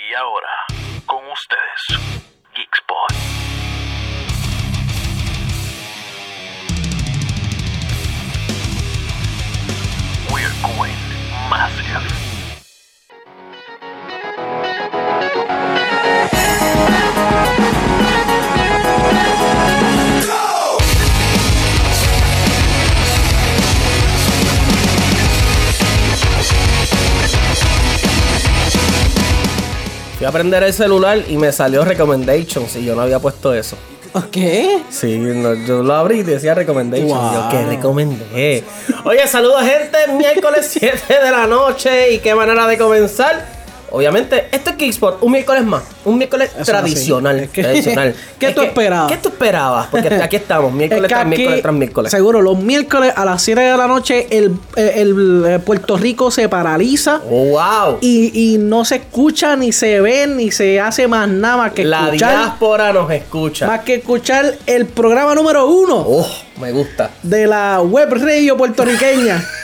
Y ahora, prender el celular y me salió recommendations y yo no había puesto eso. ¿Qué? Sí, no, yo lo abrí y decía recommendations. Wow. Yo, ¿qué recomendé? Oye, saludos gente, miércoles 7 de la noche y qué manera de comenzar. Obviamente, esto es Geekspot, un miércoles más, un miércoles Eso tradicional. Es que- tradicional. ¿Qué Es tú que- esperabas? ¿Qué tú esperabas? Porque aquí estamos, Es miércoles que tras aquí, miércoles tras miércoles. Seguro, los miércoles a las 7 de la noche el, el- el, eh, Puerto Rico se paraliza Oh, wow. y, y no se escucha, ni se ve, ni se hace más nada más que la escuchar. diáspora nos escucha. Más que escuchar el programa número uno Oh, me gusta. de la web radio puertorriqueña.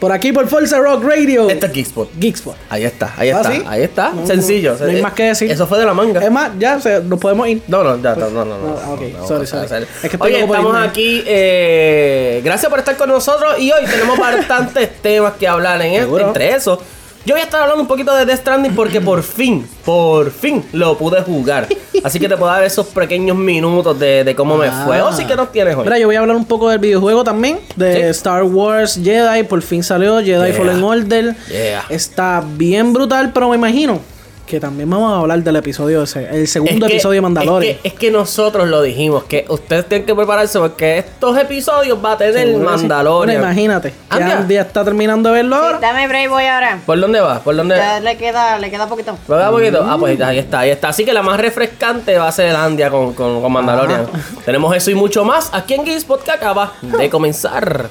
por aquí por Forza Rock Radio. Esto es Geekspot. Geekspot. Ahí está, ahí ¿Ah, está, sí? ahí está. No, Sencillo. no hay más que decir. Eso fue de la manga. Es más, ya se- nos podemos ir. No, no, ya, no, no, no. no, ok, no, sorry, sorry. no. Es que Oye, estamos aquí. eh, gracias por estar con nosotros. Y hoy tenemos bastantes temas que hablar en Seguro. entre eso. Yo voy a estar hablando un poquito de Death Stranding porque por fin, por fin lo pude jugar. Así que te puedo dar esos pequeños minutos de, de cómo me fue. O sí que nos tienes hoy. Mira, yo voy a hablar un poco del videojuego también. De Sí. Star Wars Jedi. Por fin salió Jedi Yeah. Fallen Order. Yeah. Está bien brutal, pero me imagino que también vamos a hablar del episodio ese. El segundo Es que- episodio de Mandalorian. Es que, es que nosotros lo dijimos, que ustedes tienen que prepararse porque estos episodios va a tener sí. Mandalorian. Bueno, imagínate. Andy ya está terminando de verlo ahora. Dame break, voy ahora. ¿Por dónde va? ¿Por dónde? Ya le queda, le queda poquito. ¿Me da poquito? Ah, pues ahí está, ahí está. Así que la más refrescante va a ser Andia con, con, con Mandalorian. Tenemos eso y mucho más aquí en GameSpot que acaba de comenzar.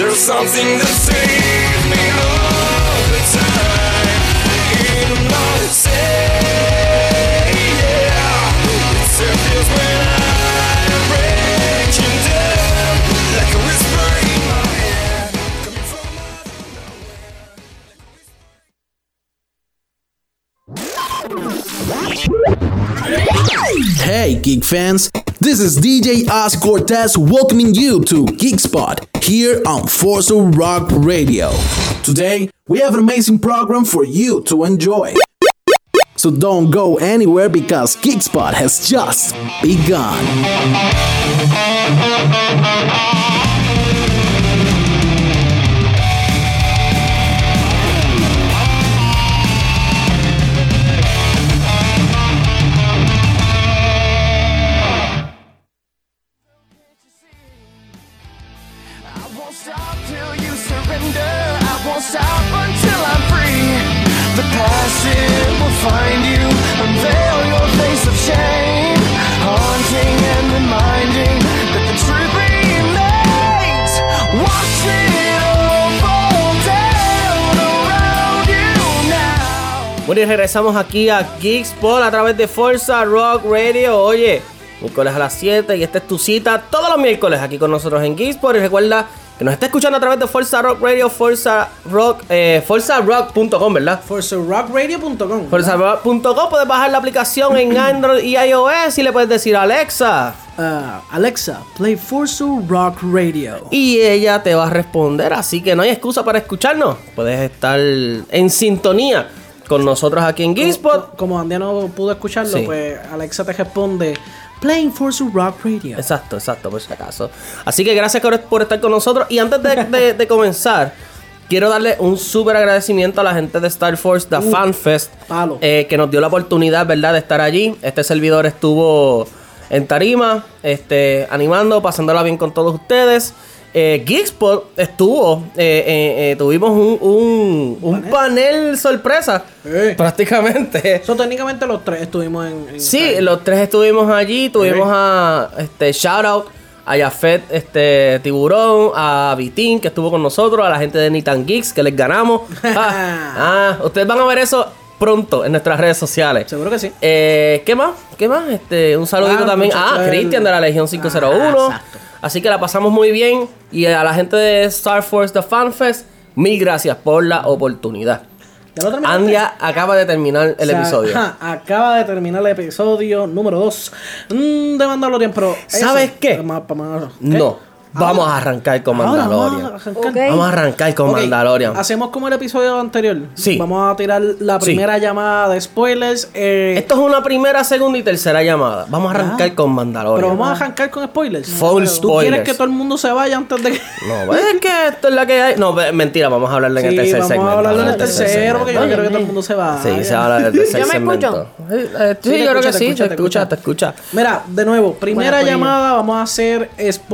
There's something that saves me all the time. In my say, Hey, geek fans! This is DJ Oz Cortez welcoming you to Geekspot here on Forza Rock Radio. Today, we have an amazing program for you to enjoy. So don't go anywhere because Geekspot has just begun. It will find you. Unveil your face of shame. Haunting and reminding that the truth remains. Watch it around you now. Bueno, y regresamos aquí a Geekspot a través de Forza Rock Radio. Oye, miércoles a las 7 y esta es tu cita todos los miércoles aquí con nosotros en Geekspot. Y recuerda que nos está escuchando a través de Forza Rock Radio, Forza Rock, eh, ForzaRock.com, ¿verdad? ForzaRockRadio.com. ForzaRock.com puedes bajar la aplicación en Android y iOS y le puedes decir Alexa. Ah, Alexa, play Forza Rock Radio. Y ella te va a responder, así que no hay excusa para escucharnos. Puedes estar en sintonía con nosotros aquí en. Co- Como Andy no pudo escucharlo, Sí. pues Alexa te responde Playing Forza Rock Radio. Exacto, exacto, por si acaso. Así que gracias por, estar con nosotros. Y antes de, de- de comenzar, quiero darle un súper agradecimiento a la gente de Star Force, The Uh, Fan Fest, palo. eh, que nos dio la oportunidad, ¿verdad?, de estar allí. Este servidor estuvo en Tarima, este, animando, pasándola bien con todos ustedes. Eh, Geekspot estuvo, eh, eh, eh, tuvimos un, un, un panel sorpresa, prácticamente. Eso técnicamente los tres estuvimos en. en Sí, los tres estuvimos allí. Tuvimos a este shout out a Jafet este, Tiburón, a Vitín que estuvo con nosotros, a la gente de Nitan Geeks que les ganamos. ah, ah, ustedes van a ver eso pronto en nuestras redes sociales. Seguro que sí. Eh, ¿Qué más? ¿Qué más? Este, un saludito Ah, también a del- Cristian de la Legión 501. Ah, exacto. Así que la pasamos muy bien. Y a la gente de Star Force The Fan Fest, mil gracias por la oportunidad. Andia acaba de terminar el O sea, episodio. ajá, acaba de terminar el episodio número 2 de Mandalorian, pero. ¿Sabes ¿qué? No, vamos a arrancar con Ahora Mandalorian. vamos a arrancar. Ok. Vamos a arrancar con Ok, Mandalorian. Hacemos como el episodio anterior. Sí. Vamos a tirar la Sí. primera llamada de spoilers. eh, Esto es una primera, segunda y tercera llamada. Vamos a arrancar Ah. con Mandalorian. pero vamos a arrancar con spoilers. Full ¿Tú spoilers. quieres que todo el mundo se vaya antes de que.? No, pues, es que esto es la que hay. No, mentira, vamos a hablarle en el tercer vamos segmento. a hablarlo en el Vamos a hablar del tercero, porque yo no segmento. quiero que todo el mundo se vaya. Sí, se habla del tercer ¿Yo me segmento. escucho? Sí, eh, sí, Sí, yo creo que sí, te escucha, te escucha. Mira, de nuevo, primera Buena llamada, vamos a hacer,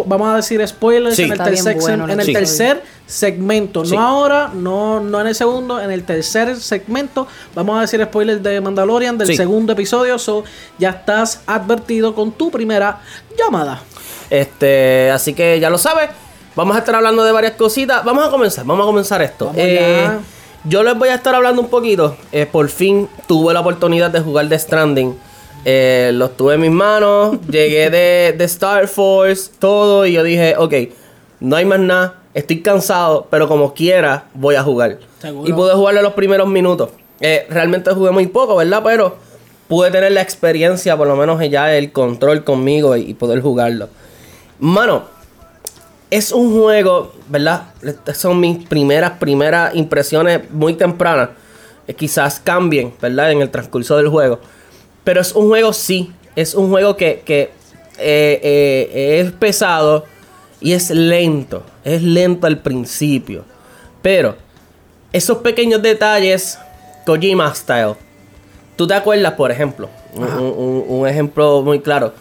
vamos a decir spoilers Sí. en el, tercer, bien bueno el en el Sí. tercer segmento, Sí. no ahora, no, no en el segundo, en el tercer segmento vamos a decir spoilers de Mandalorian del Sí. segundo episodio, so ya estás advertido con tu primera llamada. Este, así que ya lo sabes. Vamos a estar hablando de varias cositas. Vamos a comenzar, vamos a comenzar esto. Vamos Eh, yo les voy a estar hablando un poquito. Eh, por fin tuve la oportunidad de jugar The Stranding. Eh, los tuve en mis manos. llegué de, de Star Force, todo. Y yo dije, ok, no hay más nada. Estoy cansado, pero como quiera, voy a jugar. Seguro. Y pude jugarlo los primeros minutos. Eh, realmente jugué muy poco, ¿verdad? Pero pude tener la experiencia, por lo menos ya el control conmigo y, y poder jugarlo. Mano, es un juego, ¿verdad? Estas son mis primeras, primeras impresiones muy tempranas. Eh, quizás cambien, ¿verdad? En el transcurso del juego. Pero es un juego, sí. Es un juego que, que, eh, eh, es pesado y es lento. Es lento al principio. Pero esos pequeños detalles, Kojima style. ¿Tú te acuerdas, por ejemplo? Un, un- un ejemplo muy claro.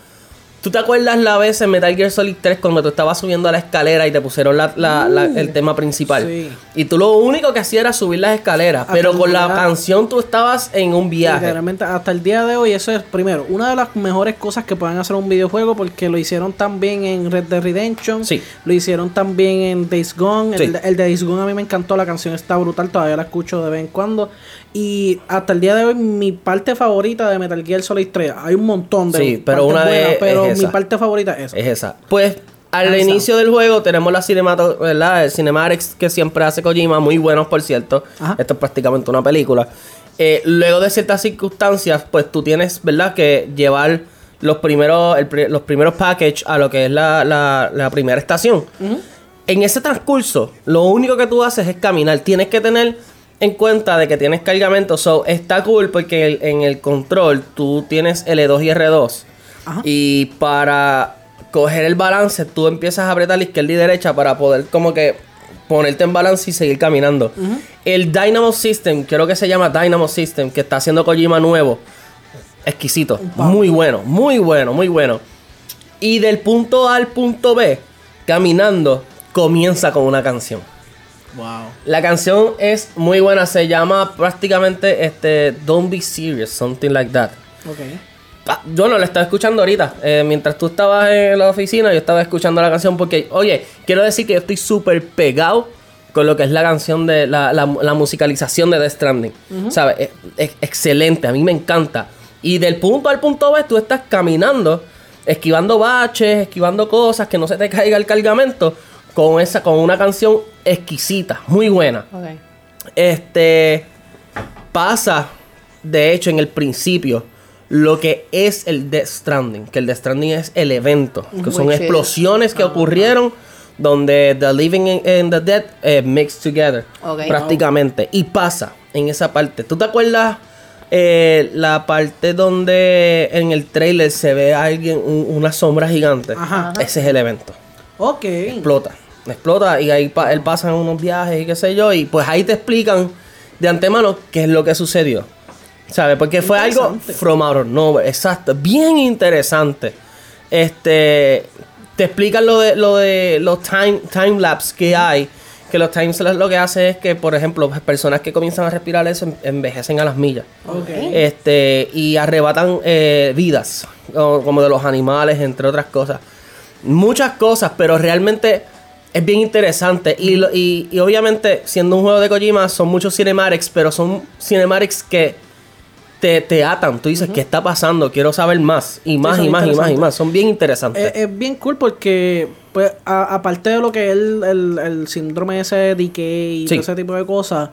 ¿Tú te acuerdas la vez en Metal Gear Solid 3 cuando tú estabas subiendo a la escalera y te pusieron la- la- la- el tema principal? sí. Y tú lo único que hacías era subir las escaleras, pero con la canción tú estabas en un viaje. Literalmente, hasta el día de hoy, eso es primero, una de las mejores cosas que pueden hacer un videojuego porque lo hicieron también en Red Dead Redemption, Sí. lo hicieron también en Days Gone. El, Sí. el de Days Gone a mí me encantó, la canción está brutal, todavía la escucho de vez en cuando. Y hasta el día de hoy, mi parte favorita de Metal Gear Solid 3, hay un montón de Sí, pero una de- buenas, pero mi parte favorita es esa. Es esa. Pues al inicio del juego tenemos la cinemato, ¿verdad? El cinematics que siempre hace Kojima, muy buenos por cierto. Ajá. Esto es prácticamente una película. Eh, luego de ciertas circunstancias, pues tú tienes, ¿verdad? Que llevar los primeros, el los primeros packages a lo que es la, la- la primera estación. En ese transcurso, lo único que tú haces es caminar. Tienes que tener en cuenta de que tienes cargamento. So, está cool porque el- en el control tú tienes L2 y R2. Ajá. Y para coger el balance, tú empiezas a apretar la izquierda y derecha para poder como que ponerte en balance y seguir caminando. El Dynamo System, creo que se llama Dynamo System, que está haciendo Kojima nuevo. Exquisito. Muy bueno, muy bueno, muy bueno. Y del punto A al punto B, caminando, comienza con una canción. Wow. La canción es muy buena, se llama prácticamente este Don't Be Serious, something like that. Ok. Ah, Yo no la estaba escuchando ahorita. Eh, mientras tú estabas en la oficina, yo estaba escuchando la canción porque, oye, quiero decir que yo estoy súper pegado con lo que es la canción de la, la- la musicalización de The Stranding. ¿Sabes? Es, es excelente, a mí me encanta. Y del punto al punto B, tú estás caminando, esquivando baches, esquivando cosas, que no se te caiga el cargamento, con, esa, con una canción exquisita, muy buena. Ok. Este pasa, de hecho, en el principio, lo que es el Death Stranding. Que el Death Stranding es el evento. Que son explosiones que ocurrieron donde The Living and the Dead eh, mixed together. Prácticamente. Y pasa en esa parte. ¿Tú te acuerdas eh, la parte donde en el trailer se ve a alguien, un- una sombra gigante? Ajá. Ese es el evento Ok. explota. Explota y ahí pa- él pasa en unos viajes y qué sé yo. Y pues ahí te explican de antemano qué es lo que sucedió. ¿Sabes? Porque fue algo from out of nowhere. Exacto. Bien interesante. Este. Te explican lo de, lo de los time, time lapse que hay. Que los time lapse lo que hace es que, por ejemplo, personas que comienzan a respirar eso en- envejecen a las millas. Ok. Este, y arrebatan eh, vidas, como de los animales, entre otras cosas. Muchas cosas, pero realmente es bien interesante. Y, y, y obviamente, siendo un juego de Kojima, son muchos cinematics, pero son cinematics que te, te atan. Tú dices, ¿qué está pasando? Quiero saber más. Y más, y más, y más, y más. Son bien interesantes. Es, es bien cool porque, pues, aparte de lo que es el, el, el síndrome ese de decay y Sí. todo ese tipo de cosas,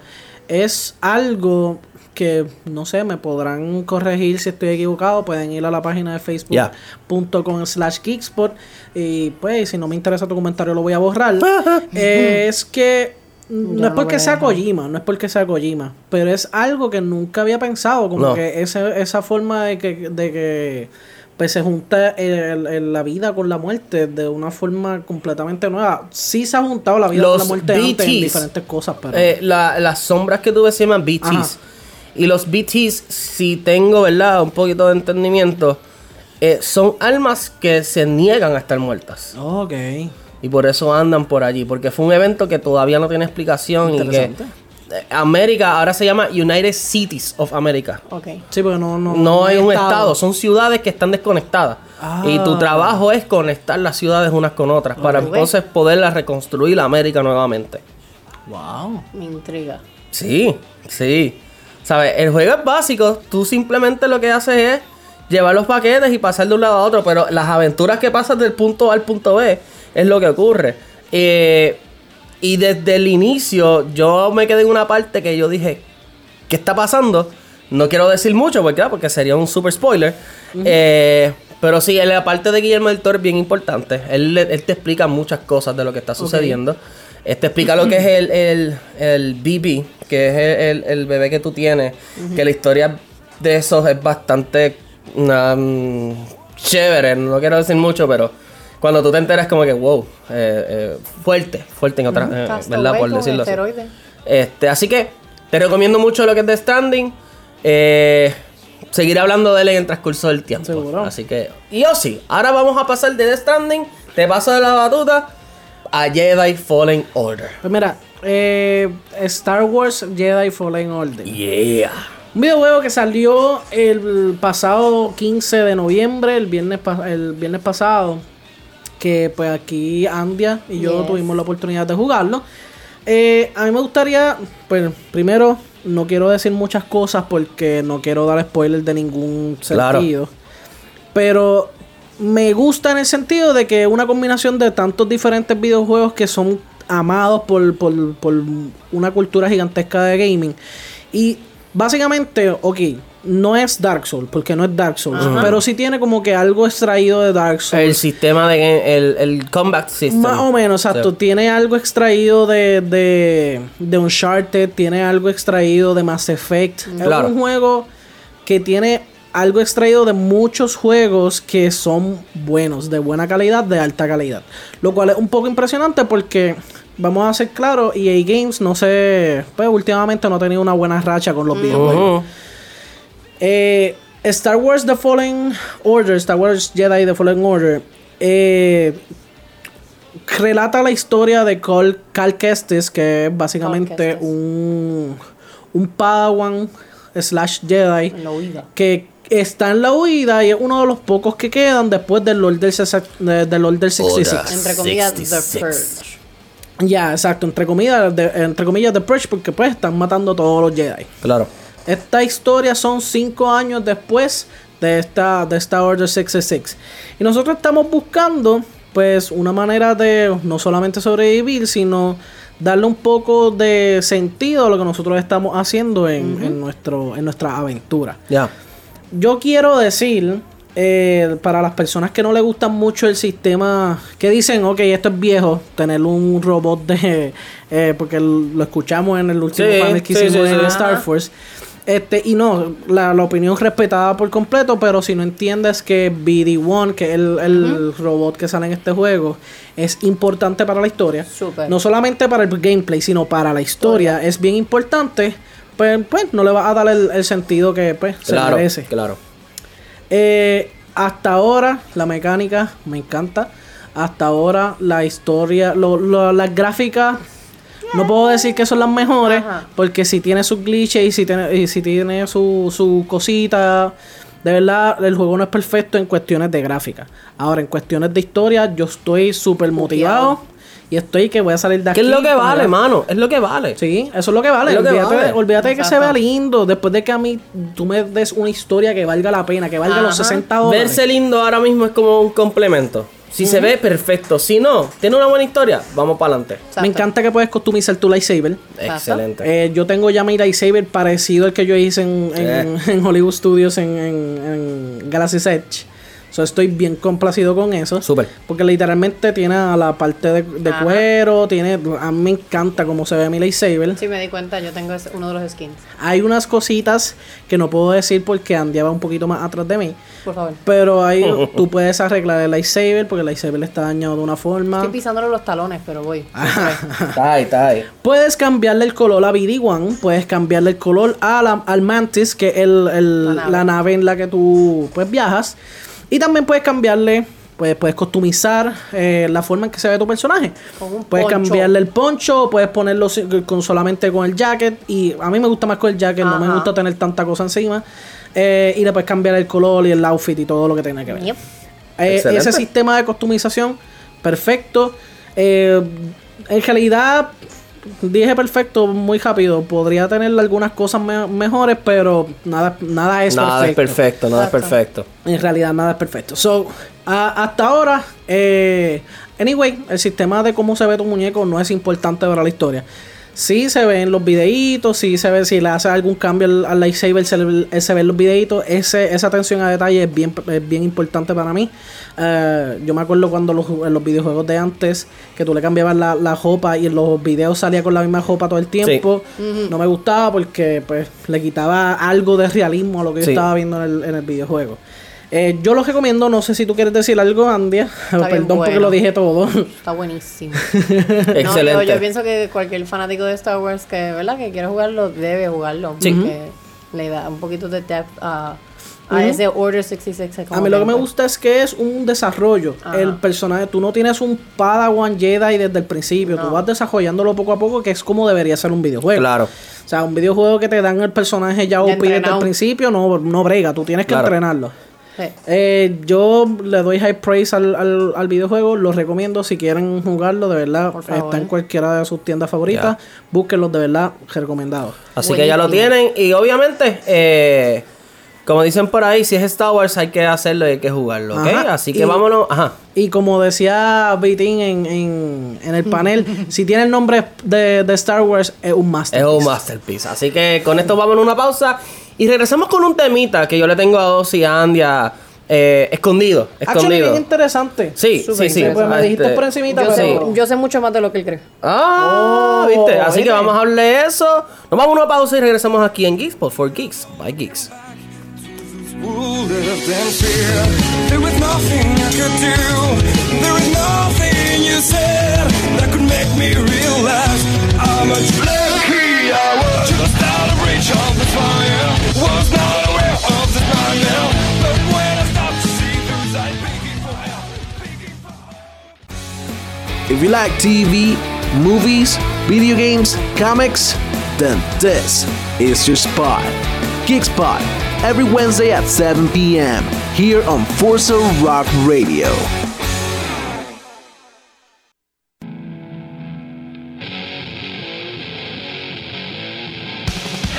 es algo que, no sé, me podrán corregir si estoy equivocado. Pueden ir a la página de facebook.com slash geekspot y, pues, si no me interesa tu comentario lo voy a borrar. Eh, es que... No Ya es no porque sea. Kojima, no es porque sea Kojima, pero es algo que nunca había pensado, como No. que ese, esa forma de que, de que pues se junta el- el- la vida con la muerte de una forma completamente nueva. Sí se ha juntado la vida Los con la muerte antes en BTs, diferentes cosas, pero Eh, la- las sombras que tú ves se llaman BTs. Ajá. Y los BTs, si tengo, ¿verdad? Un poquito de entendimiento, eh, son almas que se niegan a estar muertas. Ok. Y por eso andan por allí. Porque fue un evento que todavía no tiene explicación. Y que eh, América ahora se llama United Cities of America. Ok. Sí, porque no, no, No hay un estado, son ciudades que están desconectadas. Ah. Y tu trabajo es conectar las ciudades unas con otras para entonces poderlas reconstruir la América nuevamente. Wow. Me intriga. Sí, sí. ¿Sabes? El juego es básico. Tú simplemente lo que haces es llevar los paquetes y pasar de un lado a otro. Pero las aventuras que pasas del punto A al punto B es lo que ocurre. Eh, y desde el inicio yo me quedé en una parte que yo dije, ¿qué está pasando? No quiero decir mucho porque, porque sería un super spoiler. Eh, pero sí, la parte de Guillermo del Toro es bien importante. Él, él te explica muchas cosas de lo que está sucediendo. Él te explica lo que es el, el, el BB, que es el, el- bebé que tú tienes. Que la historia de esos es bastante um, chévere. No quiero decir mucho, pero cuando tú te enteras, como que wow, eh, eh, fuerte, fuerte en otras, eh, ¿verdad? Por decirlo así. Este, así que te recomiendo mucho lo que es The Standing. Eh, seguiré hablando de él en el transcurso del tiempo. Seguro. Así que, y yo sí, ahora vamos a pasar de The Standing, te paso de la batuta a Jedi Fallen Order. Pues mira, eh, Star Wars Jedi Fallen Order. Yeah. Un videojuego que salió el pasado 15 de noviembre, el viernes, el viernes pasado. Que pues aquí Andia y yo Yes. tuvimos la oportunidad de jugarlo. Eh, a mí me gustaría, pues primero, no quiero decir muchas cosas porque no quiero dar spoilers de ningún Claro. sentido. Pero me gusta en el sentido de que una combinación de tantos diferentes videojuegos que son amados por, por, por una cultura gigantesca de gaming. Y básicamente, ok, no es Dark Souls, porque no es Dark Souls, pero sí tiene como que algo extraído de Dark Souls. El sistema de el, el combat system. Más o menos, exacto. Sí. Tiene algo extraído de, de, de Uncharted, tiene algo extraído de Mass Effect. Claro. Es un juego que tiene algo extraído de muchos juegos que son buenos, de buena calidad, de alta calidad. Lo cual es un poco impresionante porque, vamos a ser claros, EA Games no sé, pues últimamente no ha tenido una buena racha con los videojuegos. Ujú. Eh, Star Wars The Fallen Order, Star Wars Jedi The Fallen Order, eh, relata la historia de Cal, Cal Kestis, que es básicamente un, un Padawan slash Jedi que está en la huida y es uno de los pocos que quedan después del Lord del, de- del Lord del 66. Order. Entre comillas, The 66. Purge. Ya, exacto, entre comillas, de, entre comillas, The Purge, porque pues están matando a todos los Jedi. Claro. Esta historia son cinco años después de esta, de esta Order 66. Y nosotros estamos buscando, pues, una manera de no solamente sobrevivir, sino darle un poco de sentido a lo que nosotros estamos haciendo en, en nuestro, en nuestra aventura. Ya. Yo quiero decir, eh, para las personas que no les gustan mucho el sistema, que dicen, ok, esto es viejo, tener un robot de... eh, porque lo escuchamos en el último Sí, panel que sí, hicimos sí, en sí. Star Force. Este, y no, la, la opinión respetada por completo, pero si no entiendes que BD-1, que es el, el robot que sale en este juego, es importante para la historia. No solamente para el gameplay, sino para la historia. Es bien importante. Pues, pues no le va a dar el, el sentido que pues, se Claro. merece. Claro. Eh, hasta ahora la mecánica me encanta. Hasta ahora la historia, lo- lo- las gráficas, no puedo decir que son las mejores, Ajá. porque si tiene sus glitches y si tiene, y si tiene su, su cosita, de verdad el juego no es perfecto en cuestiones de gráfica. Ahora en cuestiones de historia yo estoy súper motivado y estoy que voy a salir de aquí. ¿Qué es lo que vale, mano? Es lo que vale. Sí, eso es lo que vale. Que olvídate, vale. de- olvídate de que se vea lindo. Después de que a mí tú me des una historia que valga la pena, que valga los Ajá. 60 dólares. Verse lindo ahora mismo es como un complemento. Si se ve, perfecto. Si no, tiene una buena historia, vamos para adelante. Me encanta que puedes customizar tu lightsaber. Excelente. Eh, yo tengo ya mi lightsaber parecido al que yo hice en, en- en Hollywood Studios en, en, en Galaxy's Edge. So, estoy bien complacido con eso. Súper. Porque literalmente tiene a la parte de, de cuero, tiene... A mí me encanta cómo se ve mi lightsaber. Sí, me di cuenta, yo tengo uno de los skins. Hay unas cositas que no puedo decir porque Andy va un poquito más atrás de mí. Por favor. Pero ahí tú puedes arreglar el lightsaber porque el lightsaber está dañado de una forma. Estoy pisándole los talones, pero voy. Está ahí, está ahí. Puedes cambiarle el color a BD-1, puedes cambiarle el color a la- al Mantis, que es el, el- La la, nave. nave. en la que tú pues, viajas. Y también puedes cambiarle, pues, puedes customizar eh, la forma en que se ve tu personaje. Con un puedes poncho. cambiarle el poncho, puedes ponerlo con, solamente con el jacket. Y a mí me gusta más con el jacket, no me gusta tener tanta cosa encima. Eh, y le puedes cambiar el color y el outfit y todo lo que tenga que ver. Yep. Eh, ese sistema de customización, perfecto. Eh, en realidad, dije perfecto muy rápido. Podría tener algunas cosas me- mejores, pero nada, nada es nada es perfecto. nada es perfecto. En realidad, nada es perfecto. So, a- hasta ahora, eh, anyway, el sistema de cómo se ve tu muñeco no es importante para la historia. Sí se ve en los videitos, sí se ve si le hace algún cambio al, al lightsaber, se, le- se ve en los videitos. Ese, esa atención a detalle es bien, es bien importante para mí. Eh, yo me acuerdo cuando los, en los videojuegos de antes, que tú le cambiabas la, la ropa y en los videos salía con la misma ropa todo el tiempo. No me gustaba porque pues le quitaba algo de realismo a lo que yo estaba viendo en el, en el videojuego. Eh, yo lo recomiendo, no sé si tú quieres decir algo, Andy. Perdón porque lo dije todo. Está buenísimo. Excelente. No, yo, yo pienso que cualquier fanático de Star Wars que, ¿verdad? que quiera jugarlo debe jugarlo. Sí. Porque le da un poquito de depth a, a ese Order 66. A mí lo que me gusta es que es un desarrollo. Ajá. El personaje, tú no tienes un Padawan Jedi desde el principio, tú No. vas desarrollándolo poco a poco, que es como debería ser un videojuego. Claro. O sea, un videojuego que te dan el personaje ya Ya OP desde el principio, no, no brega, tú tienes que Claro. entrenarlo. Sí. Eh, yo le doy high praise al, al, al videojuego, lo recomiendo si quieren jugarlo, de verdad, está en cualquiera de sus tiendas favoritas, búsquenlos de verdad, recomendados. Así que ya lo tienen. Y obviamente, eh, como dicen por ahí, si es Star Wars hay que hacerlo y hay que jugarlo, ¿ok? Ajá. Así que Y- vámonos. Ajá. Y como decía Bitin en, en, en el panel, si tiene el nombre de, de Star Wars, es un Es masterpiece. un masterpiece. Así que con esto vamos a una pausa. Y regresamos con un temita que yo le tengo a Ozzy y a Andy a, eh, escondido. Escondido. bien interesante. Sí, Súper sí, sí. Pues me dijiste Este, por encimita, Yo, pero... sé, yo sé mucho más de lo que él cree. Ah, Oh, viste. Así que vamos a hablar de eso. Nos vamos a una pausa y regresamos aquí en Geeks for Geeks. Bye, Geeks. If you like TV, movies, video games, comics, then this is your spot. Geekspot, every Wednesday at 7 p.m. here on Forza Rock Radio.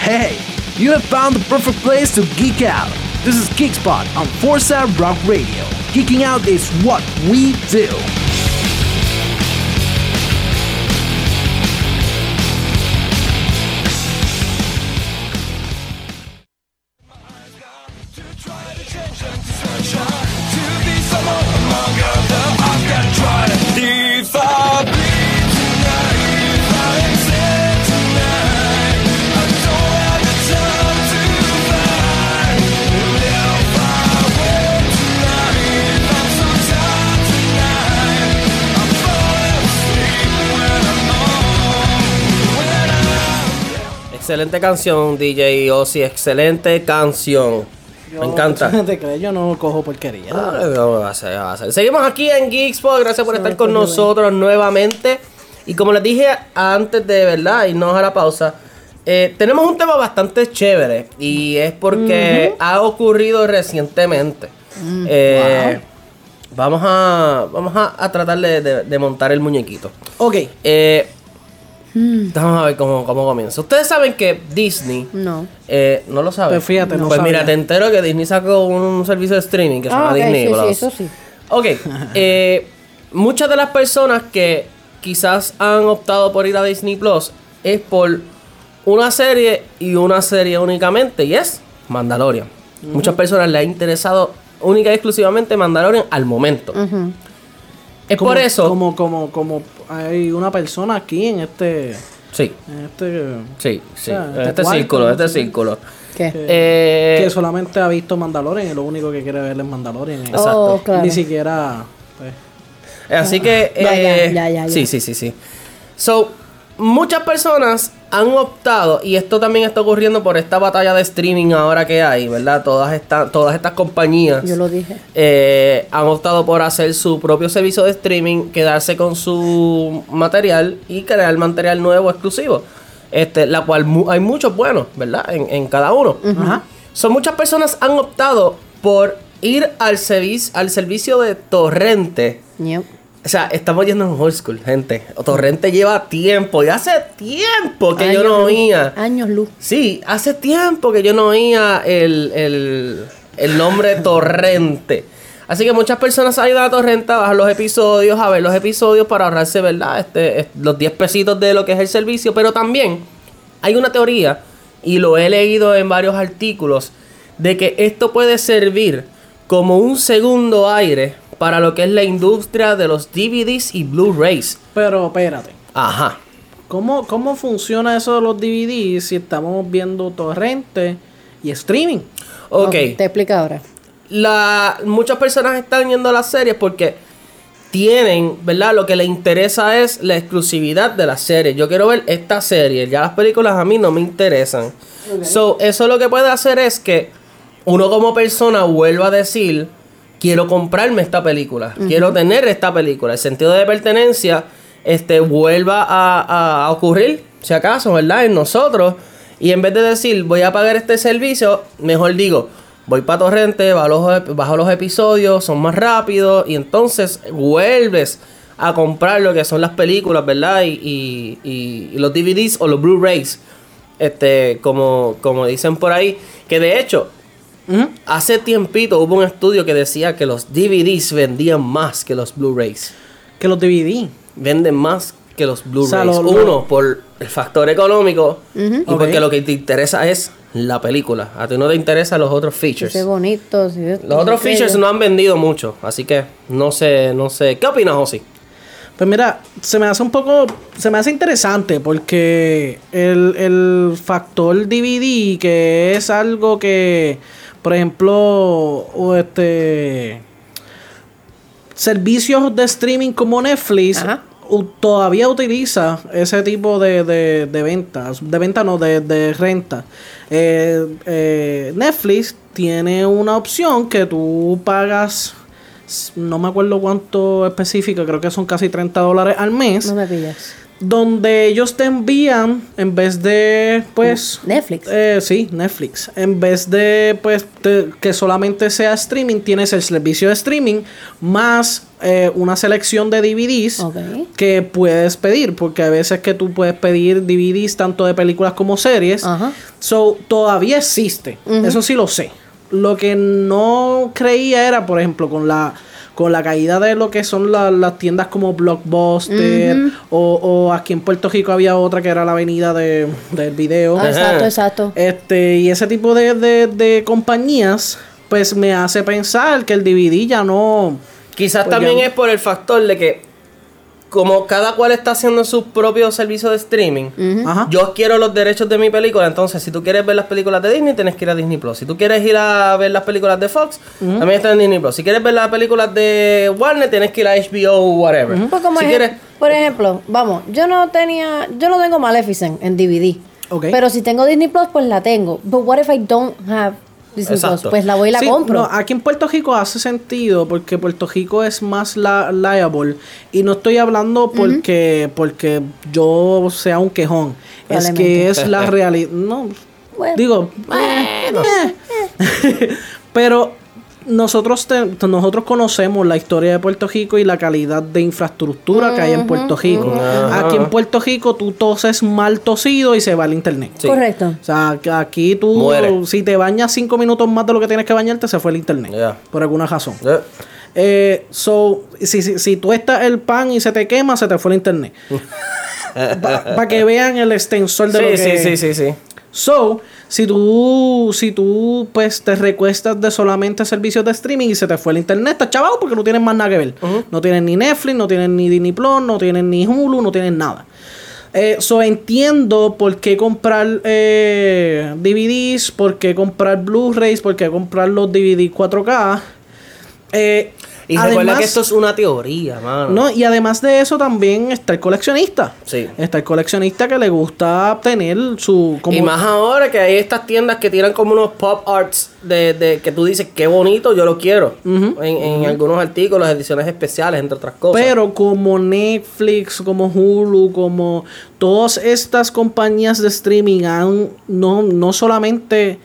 Hey, you have found the perfect place to geek out. This is Geekspot on Forza Rock Radio. Geeking out is what we do. to be someone among. I've got to try to Excelente canción, DJ Ozzy. Excelente canción. Me encanta. ¿Te crees? Yo no cojo porquería. Ah, no, va a ser, va a ser. Seguimos aquí en Geekspot. Gracias por estar con nosotros nuevamente. Y como les dije antes de verdad irnos a la pausa, eh, tenemos un tema bastante chévere. Y es porque ha ocurrido recientemente. Eh, vamos a, vamos a, a tratar de, de- de montar el muñequito. Ok. Eh, Vamos a ver cómo, cómo comienza. Ustedes saben que Disney. No. eh, no lo saben. Pues fíjate, no Pues mira, te entero que Disney sacó un servicio de streaming que se llama Ah, ok, Disney sí, sí, Plus. eso sí. Ok, eh, muchas de las personas que quizás han optado por ir a Disney Plus es por una serie y una serie únicamente, y es Mandalorian. Muchas personas le ha interesado única y exclusivamente Mandalorian al momento. Es Como- por eso. Como, como, como hay una persona aquí en este. Sí, En este sí, sí. O sea, en este este cuarto, círculo, este Sí. círculo. ¿Qué? Eh, que solamente ha visto Mandalorian y lo único que quiere ver es Mandalorian. y Exacto. Oh, claro. Ni siquiera. Pues, Así que. Ya, eh, ya, ya, ya. Sí, sí, sí, sí. So, muchas personas han optado, y esto también está ocurriendo por esta batalla de streaming ahora que hay, ¿verdad? Todas, estas todas estas compañías Yo lo dije. eh, han optado por hacer su propio servicio de streaming, quedarse con su material y crear material nuevo exclusivo. Este, la cual mu- hay muchos buenos, ¿verdad? En, en cada uno. Ajá. So, muchas personas han optado por ir al, servicio al servicio de Torrente. Yep. O sea, estamos yendo en old school, gente. Torrente lleva tiempo, y hace tiempo que yo no luz. oía. Años luz. Sí, hace tiempo que yo no oía el, el, el nombre Torrente. Así que muchas personas han ido a Torrente a bajar los episodios, a ver los episodios para ahorrarse, ¿verdad? Este, es- los 10 pesitos de lo que es el servicio. Pero también hay una teoría, y lo he leído en varios artículos, de que esto puede servir como un segundo aire para lo que es la industria de los DVDs y Blu-rays. pero espérate. Ajá. ¿Cómo, ¿Cómo funciona eso de los DVDs si estamos viendo torrente y streaming? Ok. Te explico ahora. la, muchas personas están yendo a las series porque tienen, ¿verdad? Lo que les interesa es la exclusividad de la serie. Yo quiero ver esta serie. Ya las películas a mí no me interesan. So, eso lo que puede hacer es que uno como persona vuelva a decir, quiero comprarme esta película, quiero tener esta película. El sentido de pertenencia este, vuelva a, a ocurrir, si acaso, ¿verdad? En nosotros. Y en vez de decir, voy a pagar este servicio, mejor digo, voy para Torrente, bajo los, bajo los episodios, son más rápidos, y entonces vuelves a comprar lo que son las películas, ¿verdad? Y, y- y- y los DVDs o los Blu-rays, este, como, como dicen por ahí, que de hecho, hace tiempito hubo un estudio que decía que los DVDs vendían más que los Blu-rays. Que los DVD. Venden más que los Blu-rays. sea, lo- lo- Uno, por el factor económico, y porque lo que te interesa es la película. A ti no te interesan los otros features. Qué bonito. Los otros features no han vendido mucho, así que no sé, no sé. ¿Qué opinas, Josi? Pues mira, se me hace un poco, se me hace interesante porque el, el factor DVD, que es algo que, por ejemplo, o este, servicios de streaming como Netflix Ajá. todavía utiliza ese tipo de, de, de ventas, de venta no, de, de renta. Eh, eh, Netflix tiene una opción que tú pagas, no me acuerdo cuánto específico, creo que son casi 30 dólares al mes, No me pillas. Donde ellos te envían, en vez de, pues... Netflix. Eh, sí, Netflix. En vez de pues te- que solamente sea streaming, tienes el servicio de streaming más eh, una selección de DVDs Ok. que puedes pedir, porque a veces que tú puedes pedir DVDs tanto de películas como series. Ajá. So, todavía existe. Eso sí lo sé. Lo que no creía era, por ejemplo, con la con la caída de lo que son la- las tiendas como Blockbuster o, o aquí en Puerto Rico había otra que era la avenida de, del video. Ah, exacto, exacto. Este, y ese tipo de, de, de compañías, pues me hace pensar que el DVD ya no. Quizás Pues también ya- es por el factor de que como cada cual está haciendo su propio servicio de streaming, Ajá. yo quiero los derechos de mi película, entonces si tú quieres ver las películas de Disney, tienes que ir a Disney Plus. Si tú quieres ir a ver las películas de Fox, también está en Disney Plus. Si quieres ver las películas de Warner, tienes que ir a HBO whatever. Pues como si quieres por ejemplo, vamos, yo no tenía, yo no tengo Maleficent en DVD. Ok. Pero si tengo Disney Plus, pues la tengo. But what if I don't have Disney Exacto. Pues la voy y la Sí, compro. no, aquí en Puerto Rico hace sentido porque Puerto Rico es más la, liable y no estoy hablando porque porque yo sea un quejón, es que es la realidad, no Bueno. digo, eh, eh. pero nosotros te- nosotros conocemos la historia de Puerto Rico y la calidad de infraestructura que hay en Puerto Rico. Aquí en Puerto Rico tú toses mal tosido y se va el internet. Sí. Correcto. O sea, aquí tú, Muere. si te bañas cinco minutos más de lo que tienes que bañarte, se fue el internet. Por alguna razón. Eh, Eh, so, si, si, si tú estás el pan y se te quema, se te fue el internet. Para que vean el extensor de lo Sí, que sí, sí, sí, sí. So, si tú, si tú pues te recuestas de solamente servicios de streaming y se te fue el internet, estás chavado porque no tienes más nada que ver. No tienes ni Netflix, no tienes ni Disney Plus, no tienes ni Hulu, no tienes nada. Eh, so entiendo por qué comprar eh, DVDs, por qué comprar Blu-rays, por qué comprar los DVD 4K. Eh, Y recuerda además- que esto es una teoría, mano. no, y además de eso también está el coleccionista. Sí. Está el coleccionista que le gusta tener su... Como, Y más ahora que hay estas tiendas que tiran como unos pop arts de, de que tú dices, qué bonito, yo lo quiero. en, en algunos artículos, ediciones especiales, entre otras cosas. Pero como Netflix, como Hulu, como todas estas compañías de streaming han no, no solamente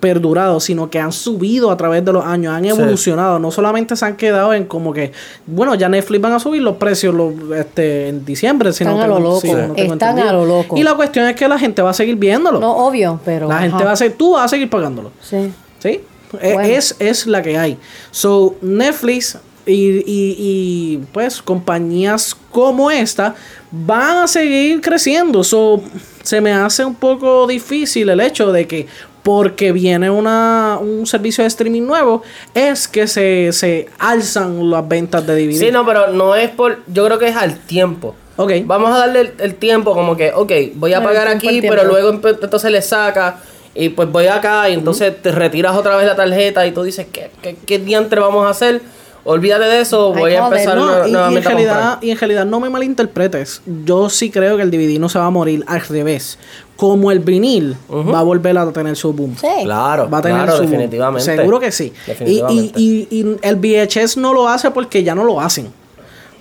perdurado, sino que han subido a través de los años, han evolucionado, no solamente se han quedado en como que, bueno, ya Netflix van a subir los precios los, este, en diciembre, si Están no a lo loco, si no tengo están entendido. a lo loco. Y la cuestión es que la gente va a seguir viéndolo. No, obvio, pero. la gente va a seguir, tú vas a seguir pagándolo. Sí. ¿Sí? E- Bueno. Es, es la que hay. So, Netflix y, y- y, pues compañías como esta van a seguir creciendo. So, se me hace un poco difícil el hecho de que porque viene una, un servicio de streaming nuevo, es que se, se alzan las ventas de DVD. Sí, no, pero no es por. Yo creo que es al tiempo. Ok. Vamos a darle el, el tiempo, como que, ok, voy a pagar aquí, pero luego entonces le saca. Y pues voy acá y entonces te retiras otra vez la tarjeta y tú dices, ¿qué, qué, qué diantre vamos a hacer? Olvídate de eso, Ay, voy a empezar No, y- y, en realidad, y en realidad no me malinterpretes. Yo sí creo que el DVD no se va a morir al revés. Como el vinil va a volver a tener su boom. Sí. Claro, Va a tener claro, su boom. definitivamente. Seguro que sí. Y, y, y, y el VHS no lo hace porque ya no lo hacen.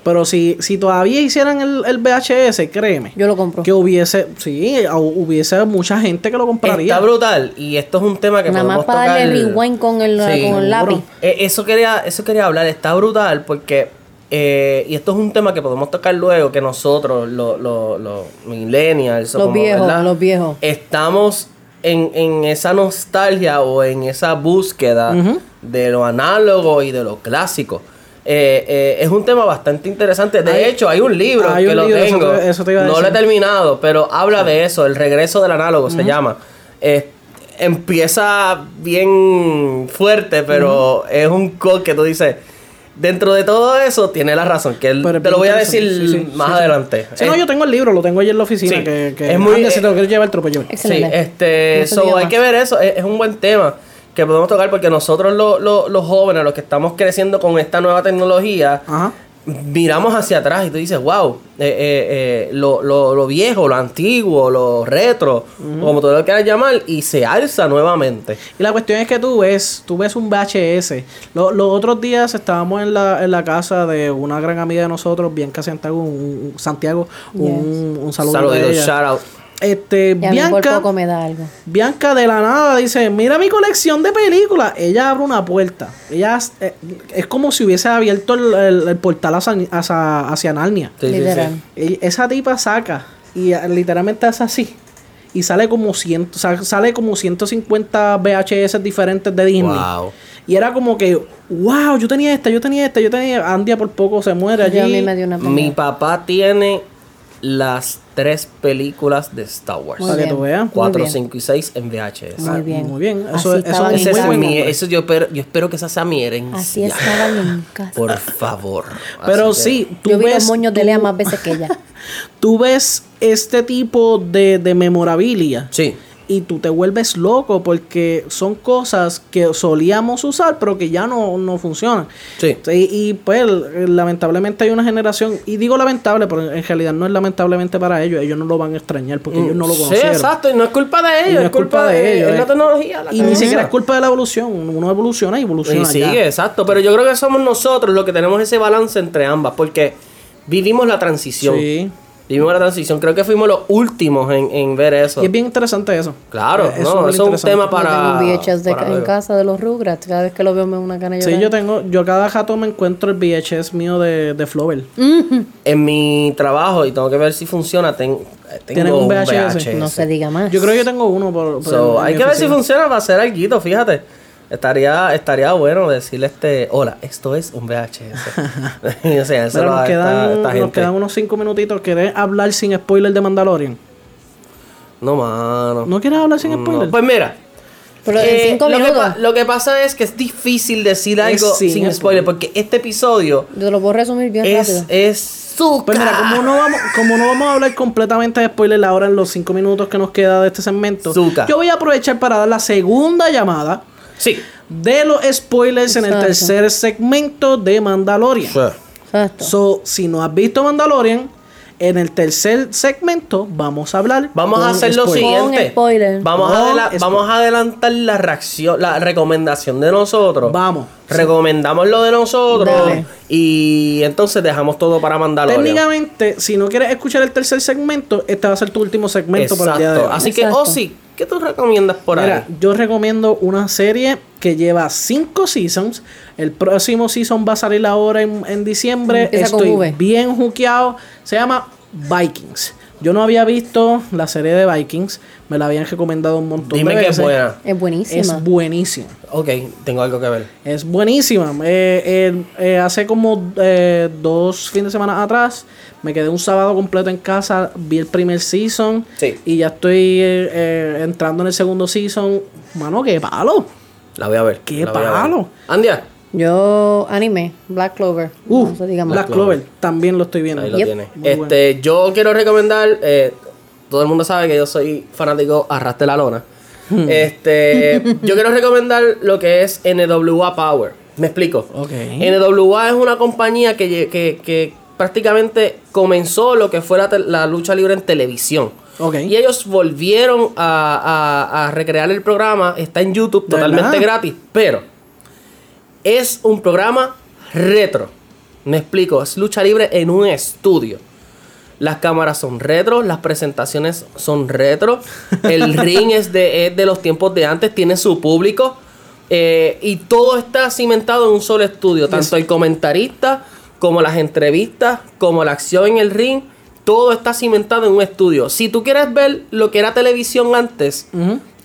Pero si, si todavía hicieran el, el VHS, créeme. Yo lo compro. Que hubiese, sí, hu- hubiese mucha gente que lo compraría. Está brutal y esto es un tema que Nada más podemos para darle tocar- rewind con el, Sí. con el lápiz. Eh, eso quería eso quería hablar está brutal porque eh, y esto es un tema que podemos tocar luego que nosotros los los los millennials Los como, viejos, ¿verdad? los viejos. estamos en, en esa nostalgia o en esa búsqueda de lo análogo y de lo clásico Eh, eh, es un tema bastante interesante. De Hay- hecho, hay un libro hay que un lo libro, eso tengo. te- eso te iba a no lo he terminado, pero habla de eso, el regreso del análogo se llama. Eh, empieza bien fuerte, pero es un code que tú dices. Dentro de todo eso, tiene la razón. Que él- te lo voy a decir interesante. Sí, sí, más sí, sí. adelante. Si no, yo tengo el libro, lo tengo ahí en la oficina. Sí, que, que es muy- si eh, te lo quieres llevar, te lo llevar. Sí, este, so, hay que ver eso, es, es un buen tema que podemos tocar porque nosotros lo- lo- los jóvenes, los que estamos creciendo con esta nueva tecnología, Ajá. miramos hacia atrás y tú dices, wow, eh, eh, eh, lo, lo- lo viejo, lo antiguo, lo retro, como tú lo quieras llamar, y se alza nuevamente. Y la cuestión es que tú ves, tú ves un VHS. Lo- los otros días estábamos en la, en la casa de una gran amiga de nosotros, Bianca Santiago, un, un- Santiago, un, un saludo Saludos, shout out. Este, Y a mí por Bianca, poco me da algo. Bianca de la nada dice, mira mi colección de películas. Ella abre una puerta. Ella eh, es como si hubiese abierto el, el- el portal hacia, hacia, hacia Narnia. Sí, sí, sí. Literal. Esa tipa saca y eh, literalmente hace así. Y sale como, cien, sa- sale como 150 VHS diferentes de Disney. Wow. Y era como que, wow, yo tenía esta, yo tenía esta, yo tenía... Andia por poco se muere allí. Yo a mí me dio una pena. Mi papá tiene las tres películas de Star Wars. Para que tú veas. Muy 4, bien. 5 y 6 en VHS. Muy bien. Muy bien. Así Eso, eso estaban es mi- eso yo, espero, yo espero que esa sea mi herencia. Así estaban en casa. Por favor. Pero Así que- sí, tú Yo vi ves... los moños de Lea más veces que ella. tú ves este tipo de, de memorabilia Sí. Y tú te vuelves loco porque son cosas que solíamos usar pero que ya no, no funcionan. Sí. Y, y, pues lamentablemente hay una generación, y digo lamentable, pero en realidad no es lamentablemente para ellos, ellos no lo van a extrañar porque ellos no lo Sí, conocieron. exacto, y no es culpa de ellos, no es culpa de ellos. Es eh. la tecnología. la y ni siquiera es culpa de la evolución, uno evoluciona y evoluciona. Y sigue, ya. exacto. Pero yo creo que somos nosotros los que tenemos ese balance entre ambas, porque vivimos la transición. Sí. Vivimos la transición. Creo que fuimos los últimos en, en ver eso. Y es bien interesante eso. Claro, Eh, no, súper eso es un tema Yo para. tengo un VHS de, para en casa de los Rugrats. Cada vez que lo veo me da una cana de Sí, yo tengo, yo cada rato me encuentro el VHS mío de, de Flower. En mi trabajo, y tengo que ver si funciona, ten- eh, tengo ¿Tienen un VHS? No se diga más. Yo creo que yo tengo uno por, por So, hay que ver si funciona para hacer algo, fíjate. Estaría, estaría bueno decirle este, hola, esto es un VHS. Mira, nos esta- quedan, esta nos quedan unos 5 minutitos. ¿Querés hablar sin spoiler de Mandalorian? No, mano. ¿No quieres hablar sin No. spoiler? Pues mira. Pero en eh, cinco lo, que lo pasa es que es difícil decir algo sin sin spoiler, porque este episodio Yo lo puedo resumir bien es, rápido. es Pues mira, como no, vamos, como no vamos a hablar completamente de spoiler ahora en los 5 minutos que nos queda de este segmento, Zuka. yo voy a aprovechar para dar la segunda llamada Sí. de los spoilers en el Exacto. tercer segmento de Mandalorian. Exacto. So, si no has visto Mandalorian, en el tercer segmento vamos a hablar. Vamos a hacer lo siguiente. Spoiler. Vamos, a spoiler. vamos a adelantar la reacción, la recomendación de nosotros. Vamos. Recomendamos lo de nosotros. Dale. Y entonces dejamos todo para Mandalorian. Técnicamente, si no quieres escuchar el tercer segmento, este va a ser tu último segmento para el día de hoy. Exacto. Así que, Exacto. ¿Qué tú recomiendas por Mira, ahí? yo recomiendo una serie que lleva cinco seasons. El próximo season va a salir ahora en, en diciembre. Estoy bien juqueado. Se llama Vikings. Yo no había visto la serie de Vikings. Me la habían recomendado un montón Dime de que veces. es buena. Es buenísima. Es buenísima. Ok, tengo algo que ver. Es buenísima. Eh, eh, eh, hace como eh, dos fines de semana atrás me quedé un sábado completo en casa, vi el primer season Sí. y ya estoy eh, eh, entrando en el segundo season. Mano, qué palo. La voy a ver. ¡Qué a ver. palo! Andia, Yo anime, Black Clover. Uh, no. Black Clover, también lo estoy viendo. ahí lo Yep. tiene. Muy Este, yo quiero recomendar. eh, todo el mundo sabe que yo soy fanático arrastre la lona. Hmm. Este, yo quiero recomendar lo que es NWA Power. Me explico. Ok. NWA es una compañía que, que, que prácticamente comenzó lo que fue la, lucha libre en televisión. Ok. Y ellos volvieron a, a- a recrear el programa. Está en YouTube ¿De totalmente verdad? gratis. Pero es un programa retro. Me explico. Es lucha libre en un estudio. Las cámaras son retro, las presentaciones son retro, el ring es de, es de los tiempos de antes, tiene su público eh, y todo está cimentado en un solo estudio, tanto el comentarista como las entrevistas, como la acción en el ring, todo está cimentado en un estudio. Si tú quieres ver lo que era televisión antes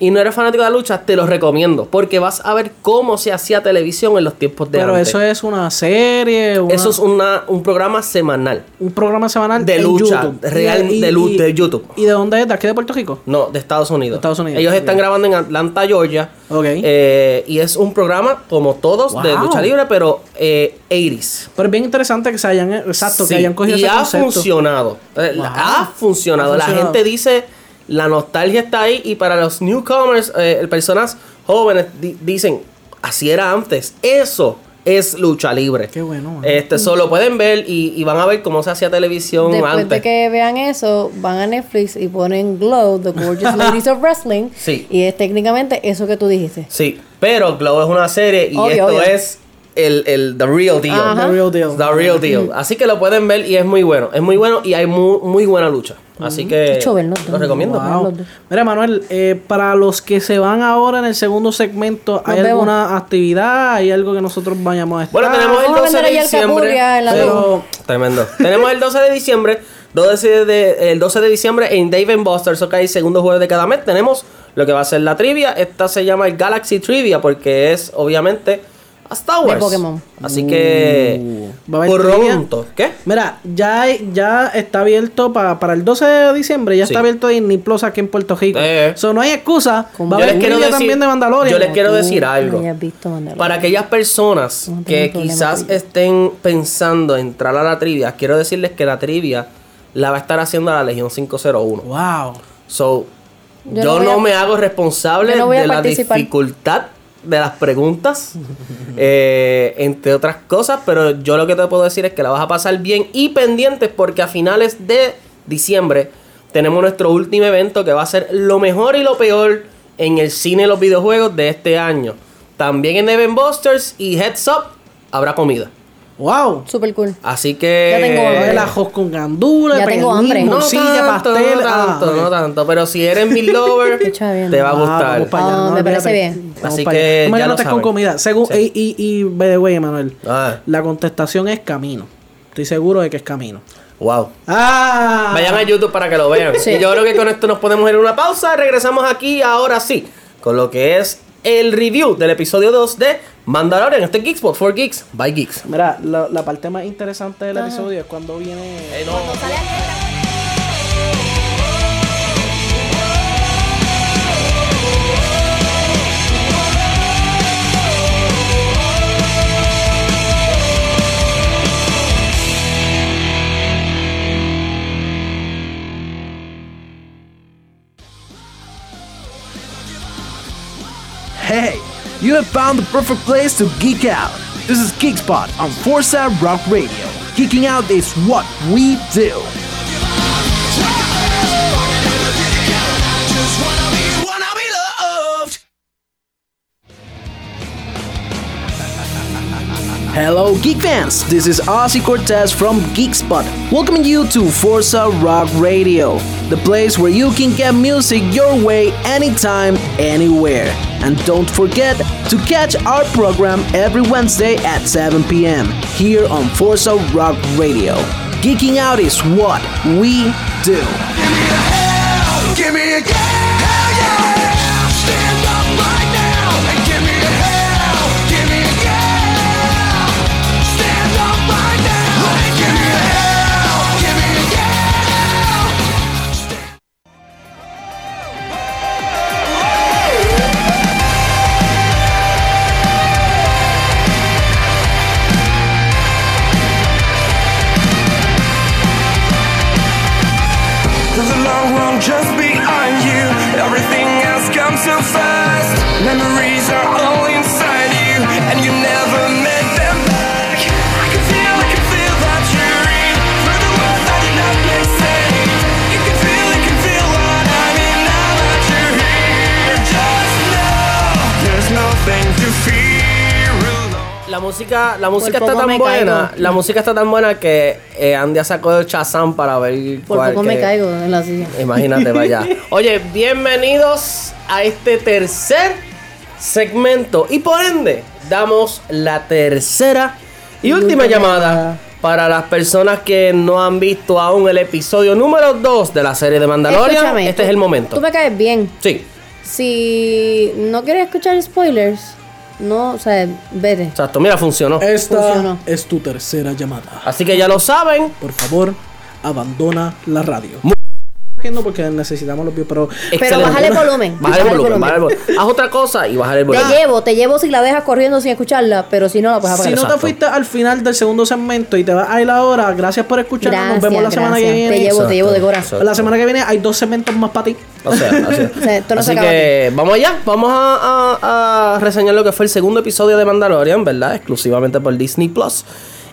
y no eres fanático de la lucha, te lo recomiendo, porque vas a ver cómo se hacía televisión en los tiempos de Pero antes. eso es una serie, una- Eso es una- un programa semanal. un programa semanal de en lucha, YouTube. real- de lu- de YouTube. ¿Y de dónde es? ¿De aquí de Puerto Rico? No, de Estados Unidos. De Estados Unidos, Ellos están grabando en Atlanta, Georgia. Ok. Eh, y es un programa, como todos, de lucha libre, pero eh, 80s. Pero es bien interesante que se hayan, exacto, Sí, que hayan cogido y ese ha concepto. funcionado. Eh, Wow. Ha funcionado. Ha La funcionado. gente gente dice, la nostalgia está ahí. Y para los newcomers, eh, personas jóvenes, di- dicen, así era antes. Eso es lucha libre. Qué bueno, mano. Este, solo pueden ver y, y van a ver cómo se hacía televisión Después antes. de que vean eso, van a Netflix y ponen Glow, The Gorgeous Ladies of Wrestling. Sí. Y es técnicamente eso que tú dijiste. Sí, pero Glow es una serie y Obvio, esto obvio. es el, el the real deal. The real deal. The real deal. Así que lo pueden ver y es muy bueno. Es muy bueno y hay muy, muy buena lucha. Así que Hecho, verlo lo recomiendo. Wow. Mira, Manuel, eh, para los que se van ahora en el segundo segmento, ¿hay Nos vemos. alguna actividad? ¿Hay algo que nosotros vayamos a estar? Bueno, tenemos el Vamos a 12 vender de diciembre. Pero, Tremendo. tenemos el 12 de diciembre. 12 de, el 12 de diciembre en Dave Buster's, ok, segundo jueves de cada mes. Tenemos lo que va a ser la trivia. Esta se llama el Galaxy Trivia porque es obviamente a Star Wars. Pokémon. Así que ¿Va a haber pronto. ¿Qué? Mira, ya, ya está abierto pa- para el 12 de diciembre, ya Sí. está abierto Disney Plus aquí en Puerto Rico. Eh. So, no hay excusa. Como Va a Yo les quiero decir- también de Mandalorian. yo les quiero Tú decir algo. Para aquellas personas No que quizás estén pensando entrar a la trivia, quiero decirles que la trivia la va a estar haciendo la Legión 501. Wow. So, yo, Yo no voy no a- me hago responsable no de la dificultad de las preguntas, eh, entre otras cosas, pero yo lo que te puedo decir es que la vas a pasar bien y pendientes porque a finales de diciembre tenemos nuestro último evento que va a ser lo mejor y lo peor en el cine y los videojuegos de este año. También en Even Busters y Heads Up habrá comida. Wow. Super cool. Así que. Ya tengo hambre. El ajos con gandules, Ya tengo hambre. No tanto, pastel. no tanto, ah, no tanto. Pero si eres mi lover, te va a gustar. allá, Ah, no me parece bien. Así que No ya lo anotes con comida. Según, Sí. Y, y, y, by the way, Manuel, Ah. la contestación es camino. Estoy seguro de que es camino. Wow. ¡Ah! Vayan a YouTube para que lo vean. Sí. Y yo creo que con esto nos podemos ir a una pausa. Regresamos aquí ahora sí. Con lo que es el review del episodio 2 de Mandalorian. Este es Geekspot for Geeks by Geeks. Mira, la, la parte más interesante del episodio es cuando viene. Hey, you have found the perfect place to geek out. This is Geekspot on Forza Rock Radio. Geeking out is what we do. Hello, geek fans! This is Ozzy Cortez from Geekspot, welcoming you to Forza Rock Radio, the place where you can get music your way anytime, anywhere. And don't forget to catch our program every Wednesday at 7 p.m. here on Forza Rock Radio. Geeking out is what we do. Just behind you. Everything else comes so fast. Música, la música está tan buena. caigo. La música está tan buena que eh, Andy sacó el Shazam para ver Por cuál poco me caigo en la silla. Imagínate, vaya. Oye, bienvenidos a este tercer segmento. Y por ende, damos la tercera y última llamada para las personas que no han visto aún el episodio número 2 de la serie de Mandalorian. Escúchame, este tú- es el momento. Tú me caes bien. Sí, Si no quieres escuchar spoilers, no, o sea, vete. exacto. Mira, funcionó. Esta Funcionó. es tu tercera llamada. Así que ya lo saben. Por favor, abandona la radio. Cogiendo porque necesitamos los views, pero Pero bájale el volumen. Bájale el volumen, bájale el volumen. Haz otra cosa y bájale el Te volumen. llevo, te llevo si la dejas corriendo sin escucharla, pero si no la puedes si apagar. no te fuiste al final del segundo segmento y te vas a ir ahora, gracias por escucharnos. Nos vemos la semana que viene. Te llevo, te llevo de cora. Exacto. La semana que viene hay dos segmentos más para ti. O sea, así, O sea, esto no se Así acaba que vamos allá, vamos a, a- a reseñar lo que fue el segundo episodio de Mandalorian, ¿verdad? Exclusivamente por Disney Plus.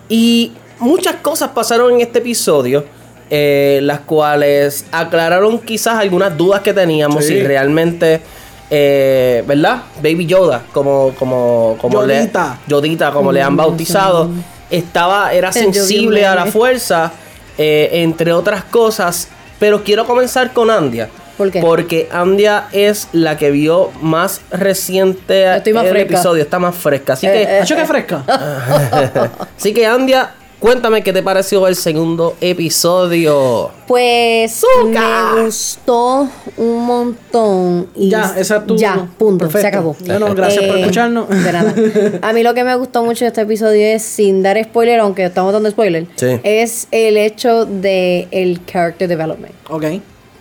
Y muchas cosas pasaron en este episodio, eh, las cuales aclararon quizás algunas dudas que teníamos Sí. si realmente, eh, ¿verdad? Baby Yoda, como, como, como Yodita. le, Yodita, como le han bautizado, estaba, era El sensible a la fuerza, eh, entre otras cosas. Pero quiero comenzar con Andia. ¿Por qué? Porque Andia es la que vio más reciente el fresca. episodio, está más fresca. Así Eh, que, eh. ¿Hacho que fresca? así que Andia, cuéntame qué te pareció el segundo episodio. Pues me gustó un montón. Y Ya, esa es tu- Ya, punto. Perfecto. Se acabó. Bueno, gracias por escucharnos. De nada. A mí lo que me gustó mucho de este episodio es, sin dar spoiler, aunque estamos dando spoiler, Sí. es el hecho de el character development. ok.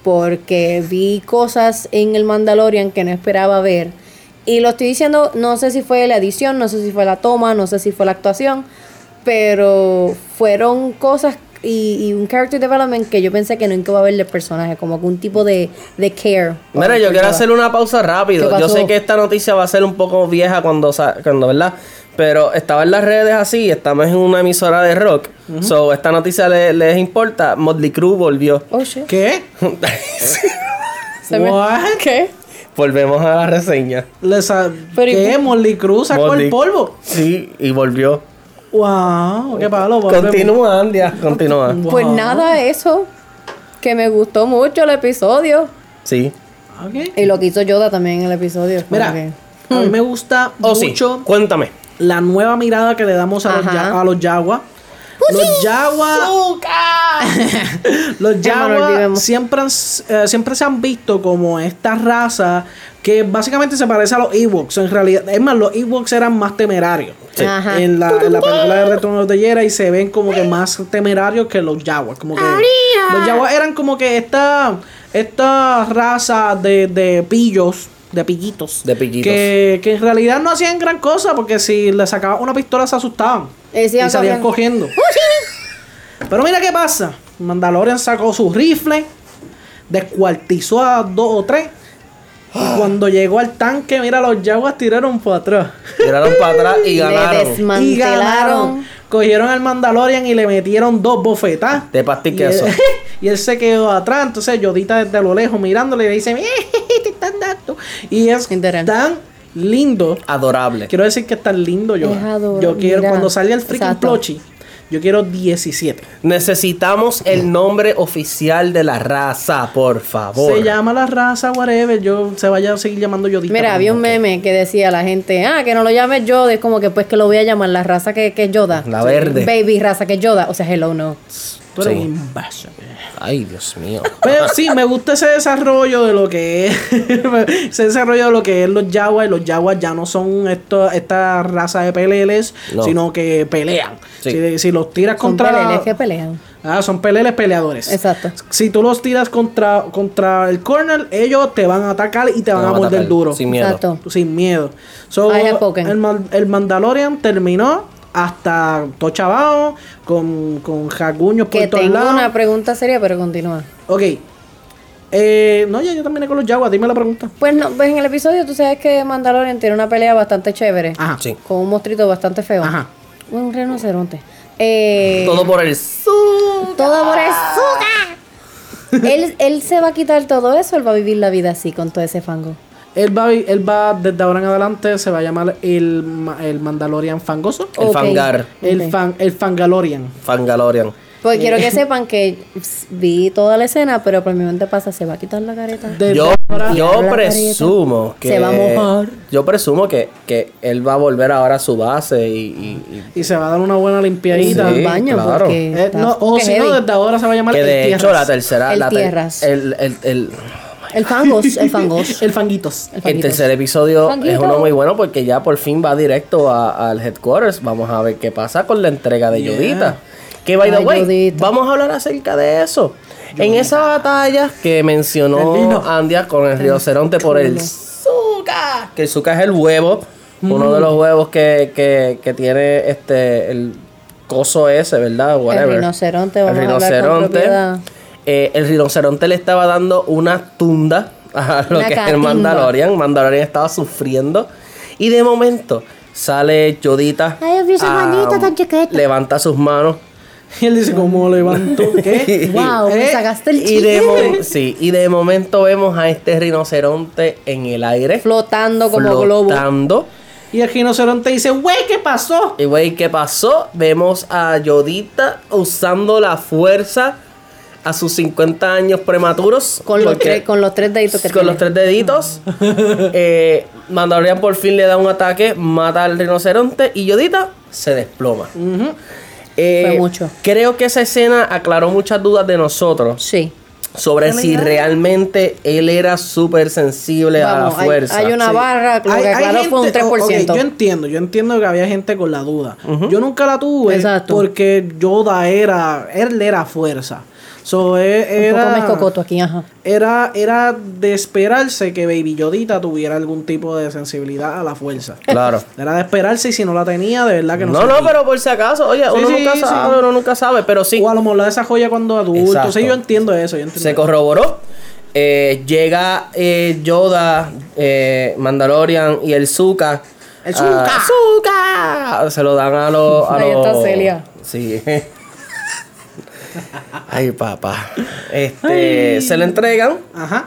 Porque vi cosas en el Mandalorian que no esperaba ver. Y lo estoy diciendo, no sé si fue la edición, no sé si fue la toma, no sé si fue la actuación, pero fueron cosas y, y un character development que yo pensé que nunca iba a ver del personaje, como un tipo de, de care. Mira, yo quiero hacer una pausa rápido. ¿Qué Yo sé que esta noticia va a ser un poco vieja cuando, sa- cuando ¿verdad? Pero estaba en las redes así, estamos en una emisora de rock. So, esta noticia le- les importa. Motley Crue volvió. Oh, shit. ¿Qué? Se me- What? ¿Qué? Volvemos a la reseña. Les a- Pero ¿y ¿Qué? Molly Cruz sacó Motley- el polvo. Sí, y volvió. Wow, qué palo. Continúa, Andia, continúa. Wow. Pues nada, eso. Que me gustó mucho el episodio. Sí. Ok. Y lo que hizo Yoda también en el episodio. Mira, que- a mí me gusta Oh, sí. mucho Cuéntame. la nueva mirada que le damos a los, Ajá. ya- a los Yaguas. Los Yaguas. los olvidemos. siempre, eh, siempre se han visto como esta raza que básicamente se parece a los Ewoks. En realidad, es más, los Ewoks eran más temerarios. Sí. En la, en la película de Retorno de Jedi se ven como que más temerarios que los Jaguars. Como que los Jaguars eran como que esta, esta raza de, de pillos, de pillitos. De pillitos. Que, que en realidad no hacían gran cosa porque si le sacaban una pistola se asustaban. Y Y, salían cogiendo. Pero mira qué pasa. Mandalorian sacó su rifle, descuartizó a dos o tres. Y cuando llegó al tanque, mira, los Jaguars tiraron para atrás. Tiraron para atrás y Le ganaron. Y ganaron. Cogieron al Mandalorian y le metieron dos bofetas. De pasta y Y queso. él, y él se quedó atrás. Entonces, Yodita desde lo lejos mirándole le dice: "Eh, te están dando. Y es tan lindo. Adorable. Quiero decir que es tan lindo yo. Es adorable, Yo quiero, mira. cuando salga el freaking Exacto. plushie, yo quiero 17. Necesitamos el nombre oficial de la raza, por favor. Se llama la raza, whatever. Yo se vaya a seguir llamando Yodita. Mira, había un meme que decía la gente, ah, que no lo llames Yoda, es como que pues que lo voy a llamar la raza que, que es Yoda. La verde. Baby raza que es Yoda, o sea, hello no. Tú eres Sí. un imbécil. Ay, Dios mío. Pero sí, me gusta ese desarrollo de lo que es. ese desarrollo de lo que es los Jaguars. Y los Jaguars ya no son esto, esta raza de peleles, No. sino que pelean. Sí. Si, si los tiras Son contra. peleles que pelean. Ah, son peleles peleadores. Exacto. Si tú los tiras contra, contra el corner, ellos te van a atacar y te van a morder atacar duro. Sin miedo. Exacto. Sin miedo. So, el, el Mandalorian terminó hasta Tocha abajo, con, con jaguños por Que todos tengo lados. una pregunta seria, pero continúa. Ok. Eh, no, ya yo terminé con los Jaguars. Dime la pregunta. Pues no, pues en el episodio tú sabes que Mandalorian tiene una pelea bastante chévere. Ajá. Sí. Con un monstruito bastante feo. Ajá. Un rinoceronte. Eh, Todo por el su. todo por el azúcar. él, él se va a quitar todo eso, él va a vivir la vida así, con todo ese fango. Él va, él va desde ahora en adelante, se va a llamar el, ma- el Mandalorian Fangoso. El fangar. El, Ok. fan, el Fangalorian. Fangalorian. Porque quiero que sepan que vi toda la escena, pero por mi mente pasa, se va a quitar la careta. Desde Yo, ahora- yo presumo que. Se va a mojar. Yo presumo que, que él va a volver ahora a su base y. y- y- Y se va a dar una buena limpiadita. Sí, al baño, claro. porque Eh, está no, o fucking si no, desde ahora se va a llamar que el de hecho Tierras. la tercera. El la ter- Tierras. el, el, el, El fangos, el fangos. El Fanguitos. El el fanguitos. tercer episodio Fanguito. es uno muy bueno porque ya por fin va directo al headquarters. Vamos a ver qué pasa con la entrega de Yeah. Yodita. Que by the Ay, way, Yodita. vamos a hablar acerca de eso. En esa batalla que mencionó. Andia con el rinoceronte por el. Zuka. Que el Zuka es el huevo. Uno de los huevos que, que, que tiene este el coso ese, ¿verdad? Whatever. rinoceronte, El vamos a hablar con rinoceronte. propiedad. Eh, el rinoceronte le estaba dando una tunda a lo Una que es el. Mandalorian. Mandalorian estaba sufriendo. Y de momento sale Yodita. Ay, manita tan chiquita. Levanta sus manos. Y él dice, ¿cómo levanto? ¿Qué? Wow, me Eh, sacaste el Y de, chiste. sí, y de momento vemos a este rinoceronte en el aire. Flotando como globo. flotando. Y el rinoceronte dice, güey, ¿qué pasó? Y güey, ¿qué pasó? Vemos a Yodita usando la fuerza a sus 50 años prematuros. Con los, tres, con los tres deditos que con los tres deditos. eh, Mandalorian por fin le da un ataque, mata al rinoceronte y Yodita se desploma. Eh, Fue mucho. Creo que esa escena aclaró muchas dudas de nosotros Sí. sobre si realmente él era súper sensible a la hay, fuerza. hay una Sí. barra, lo Hay- que hay aclaró fue un gente- oh, 3%. ok, yo entiendo, yo entiendo que había gente con la duda. Yo nunca la tuve Exacto. porque Yoda era, él era fuerza. So, e- un poco era, más cocoto aquí, ajá. era, era de esperarse que Baby Yodita tuviera algún tipo de sensibilidad a la fuerza. Claro. Era de esperarse y si no la tenía, de verdad que no No, no, sabía. pero por si acaso, oye, Sí, uno sí, nunca sí. sabe, uno nunca sabe, pero sí. O a lo mejor la desarrolla cuando adulto. Exacto. Sí, yo entiendo eso. Yo entiendo Se corroboró. Eh, llega eh, Yoda, eh, Mandalorian y el Zuka. ¡El Ah, ¡Zuka! Se lo dan a los. a Ahí los- está Celia. Sí. Ay, papá. Este, se lo entregan. Ajá.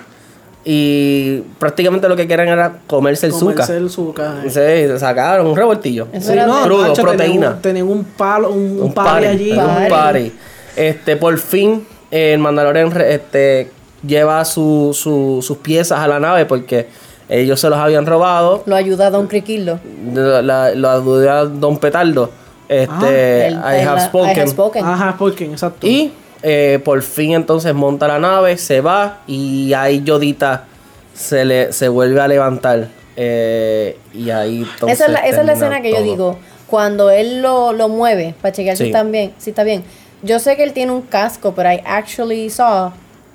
Y prácticamente lo que querían era comerse el Comerse azúcar. el Zuka. Sí, sacaron un revoltillo. Sí, no, crudo, macho, proteína. un- Tenían un palo, un, un party party, allí. un Party. Este, por fin, eh, el Mandalorian este, lleva su- su- sus piezas a la nave porque ellos se los habían robado. Lo ayuda a Don Criquillo. Lo ayudó Don Petardo. Este, El- I el- have la- spoken. I have spoken. Ajá, porque, exacto. Y eh, por fin entonces monta la nave, se va y ahí Yodita se le se vuelve a levantar. Eh, y ahí entonces esa es la, esa es la termina escena que yo digo. Cuando él lo, lo mueve para chequear si está bien, si está bien. Yo sé que él tiene un casco, pero I actually saw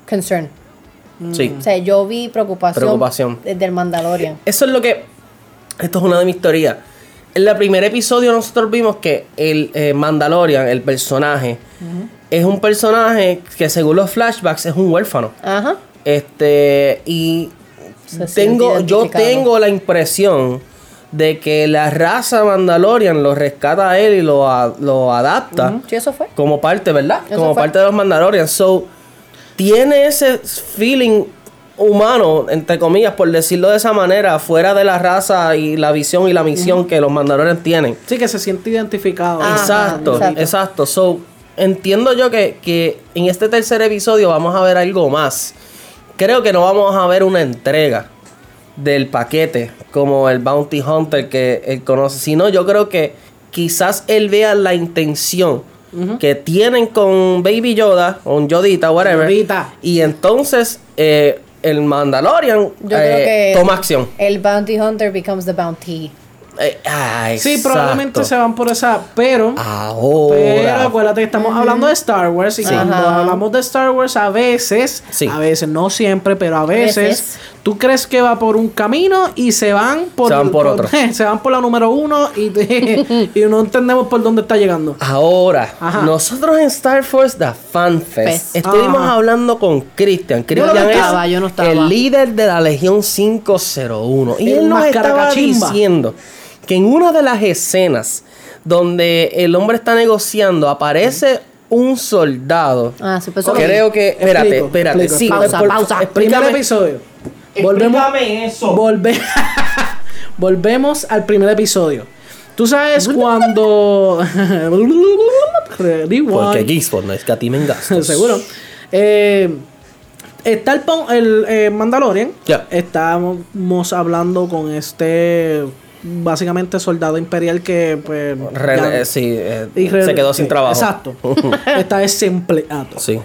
concern. Sí. O sea, yo vi preocupación, Preocupación. desde el Mandalorian. Eso es lo que. Esto es una de mis teorías. En el primer episodio nosotros vimos que el eh, Mandalorian, el personaje, es un personaje que según los flashbacks es un huérfano. Ajá. Este, y Se tengo, yo tengo la impresión de que la raza Mandalorian lo rescata a él y lo, a- lo adapta Sí, eso fue. como parte, ¿verdad? Eso como fue. parte de los Mandalorians. So, tiene ese feeling humano, entre comillas, por decirlo de esa manera, fuera de la raza y la visión y la misión que los Mandalorians tienen. Sí, que se siente identificado. Ajá, exacto, exacto. exacto, So, entiendo yo que, que en este tercer episodio vamos a ver algo más. Creo que no vamos a ver una entrega del paquete como el Bounty Hunter que él conoce, sino yo creo que quizás él vea la intención que tienen con Baby Yoda, o un Yodita, whatever. Yodita. Y entonces eh, el Mandalorian Yo eh, creo que toma acción. el bounty hunter becomes the bounty. Eh, ah, Sí, probablemente se van por esa, pero... Ahora. Pero acuérdate que estamos hablando de Star Wars y cuando Ajá. hablamos de Star Wars a veces, Sí. a veces, no siempre, pero a veces, veces. tú crees que va por un camino y se van por, Se van por otro. se van por la número uno y, y no entendemos por dónde está llegando. Ahora, Ajá. nosotros en Star Force The Fan Fest Fest. estuvimos Ajá. hablando con Christian. Yo no Christian estaba, es yo no estaba. el líder de la Legión 501. Y El él nos estaba diciendo que en una de las escenas donde el hombre está negociando aparece un soldado. Ah, sí, pues lo Creo que, espérate, Explico, espérate, explico. sí, Pausa, por- pausa. Primer explícame- episodio. Volvemos, explícame eso. volve- volvemos al primer episodio. Tú sabes cuando... Porque Geekspot no escatimen gastos. Seguro. Eh, está el, pon- el eh, Mandalorian. Ya. Estábamos hablando con este básicamente soldado imperial que pues Re- ya- eh, sí, eh, se quedó sin sí, trabajo. Exacto. está desempleado. sí.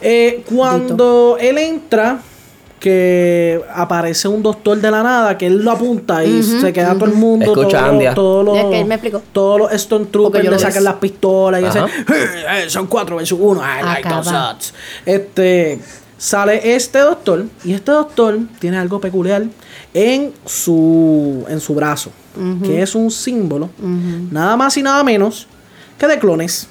Eh, cuando él entra, que aparece un doctor de la nada, que él lo apunta y se queda todo el mundo. Escucha, todo- Andia. todos los, Ya que él me explicó. Todos los Stone Troopers le sacan las pistolas y dicen, "Eh, son cuatro versus uno. I like those odds". Este, sale este doctor y este doctor tiene algo peculiar en su, en su brazo, que es un símbolo, nada más y nada menos que de clones.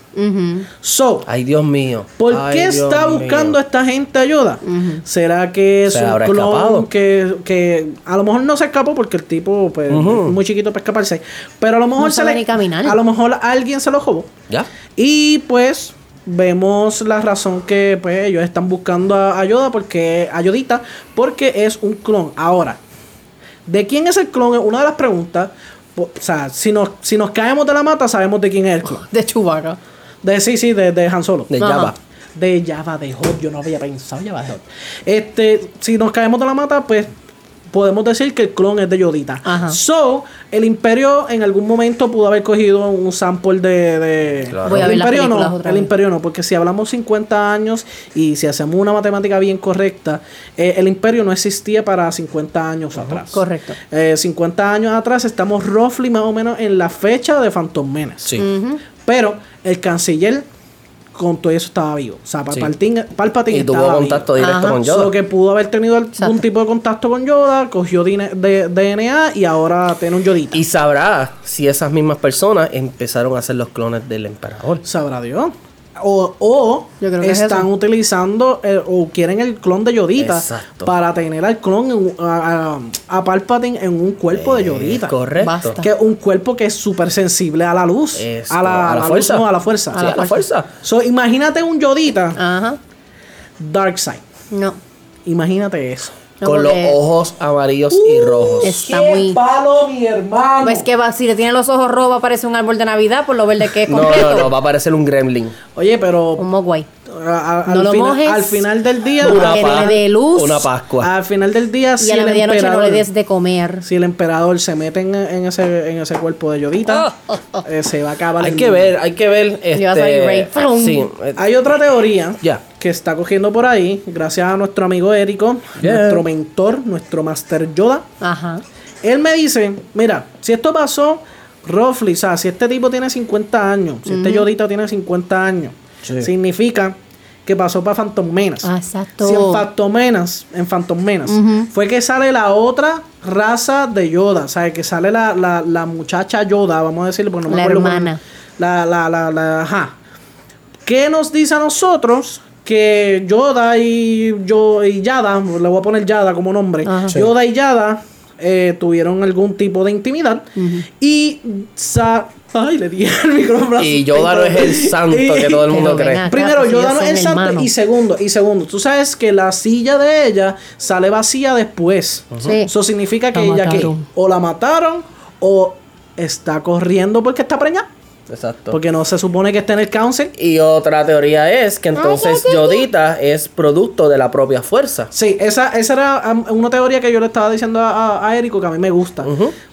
So, Ay, Dios mío. ¿Por Ay, qué Dios está mío. buscando esta gente ayuda? ¿Será que es ¿Se un clon escapado? que, que a lo mejor no se escapó porque el tipo pues, es muy chiquito para escaparse? Pero a lo mejor No se le- ni caminar. A lo mejor alguien se lo robó. ¿Ya? Y pues vemos la razón que pues ellos están buscando a ayuda porque ayudita porque es un clon. Ahora, ¿de quién es el clon? Es una de las preguntas. O sea, si nos, si nos caemos de la mata, sabemos de quién es el clon. De Chewbacca. De, sí, sí, de, de Han Solo. De. Java. De Java de Hot, yo no había pensado Java de Hot. Este, si nos caemos de la mata, pues podemos decir que el clon es de Yodita. Ajá. So, el Imperio en algún momento pudo haber cogido un sample de. de Claro. Voy a el ver Imperio no, otra el vez. Imperio no, porque si hablamos 50 años y si hacemos una matemática bien correcta, eh, el Imperio no existía para 50 años atrás. Correcto. Eh, 50 años atrás estamos roughly más o menos en la fecha de Phantom Menace. Sí. Pero el canciller con todo eso estaba vivo. O sea, Sí. Palpatine, Palpatine Y tuvo contacto vivo. directo Ajá. con Yoda. So que pudo haber tenido algún Exacto. tipo de contacto con Yoda, cogió DNA y ahora tiene un Yodita. Y sabrá si esas mismas personas empezaron a hacer los clones del emperador. Sabrá Dios. O, o Yo creo que es están utilizando eh, o quieren el clon de Yodita Exacto. para tener al clon en a, a- a Palpatine en un cuerpo de Yodita. Es correcto. Basta. Que un cuerpo que es súper sensible a la luz. Es a la, a la luz, fuerza. no, a la fuerza. Sí, a la fuerza. So, imagínate un Yodita Ajá. Dark Side. No. Imagínate eso. No, con los ojos amarillos y rojos. Está muy. palo, mi hermano! Pues que va, si le tiene los ojos rojos parece un árbol de Navidad por lo verde que es No, completo. no, no, va a parecer un gremlin. Oye, pero Un mogwai. A- a- No al, lo final, mojes. al final del día, Una, que pa- le dé luz. una Pascua. al final del día, Y si a la el medianoche no emperador, le des de comer. si el emperador se mete en, en ese, en ese cuerpo de Yodita, eh, se va a acabar. Hay el que mundo. ver, hay que ver. Este. Sí. Hay otra teoría Ya. que está cogiendo por ahí, gracias a nuestro amigo Érico, Yeah. nuestro mentor, nuestro Master Yoda. Ajá. Él me dice, mira, si esto pasó, roughly, o sea, si este tipo tiene 50 años, si este Yodita tiene 50 años, Sí. significa que pasó para Phantom Menace. Ah, exacto. Si en Phantom Menace, en Phantom Menace, fue que sale la otra raza de Yoda, o sea, que sale la, la, la muchacha Yoda, vamos a decirle, porque no me La acuerdo cómo- hermana. La, la, la, la, ajá. ¿Qué nos dice a nosotros? Que Yoda y, yo, y Yada, le voy a poner Yada como nombre. Sí. Yoda y Yada eh, tuvieron algún tipo de intimidad y Sa Ay, le di el micrófono. Y Yoda no es el santo que todo el mundo cree. acá. Primero, pues Yoda ellos no es el santo. Y segundo, y segundo, tú sabes que la silla de ella sale vacía después. Sí. Eso significa que La ella que o la mataron o está corriendo porque está preñada. Exacto. Porque no se supone que esté en el council. Y otra teoría es que entonces Yodita es producto de la propia fuerza. Sí, esa, esa era um, una teoría que yo le estaba diciendo a, a, a Érico que a mí me gusta.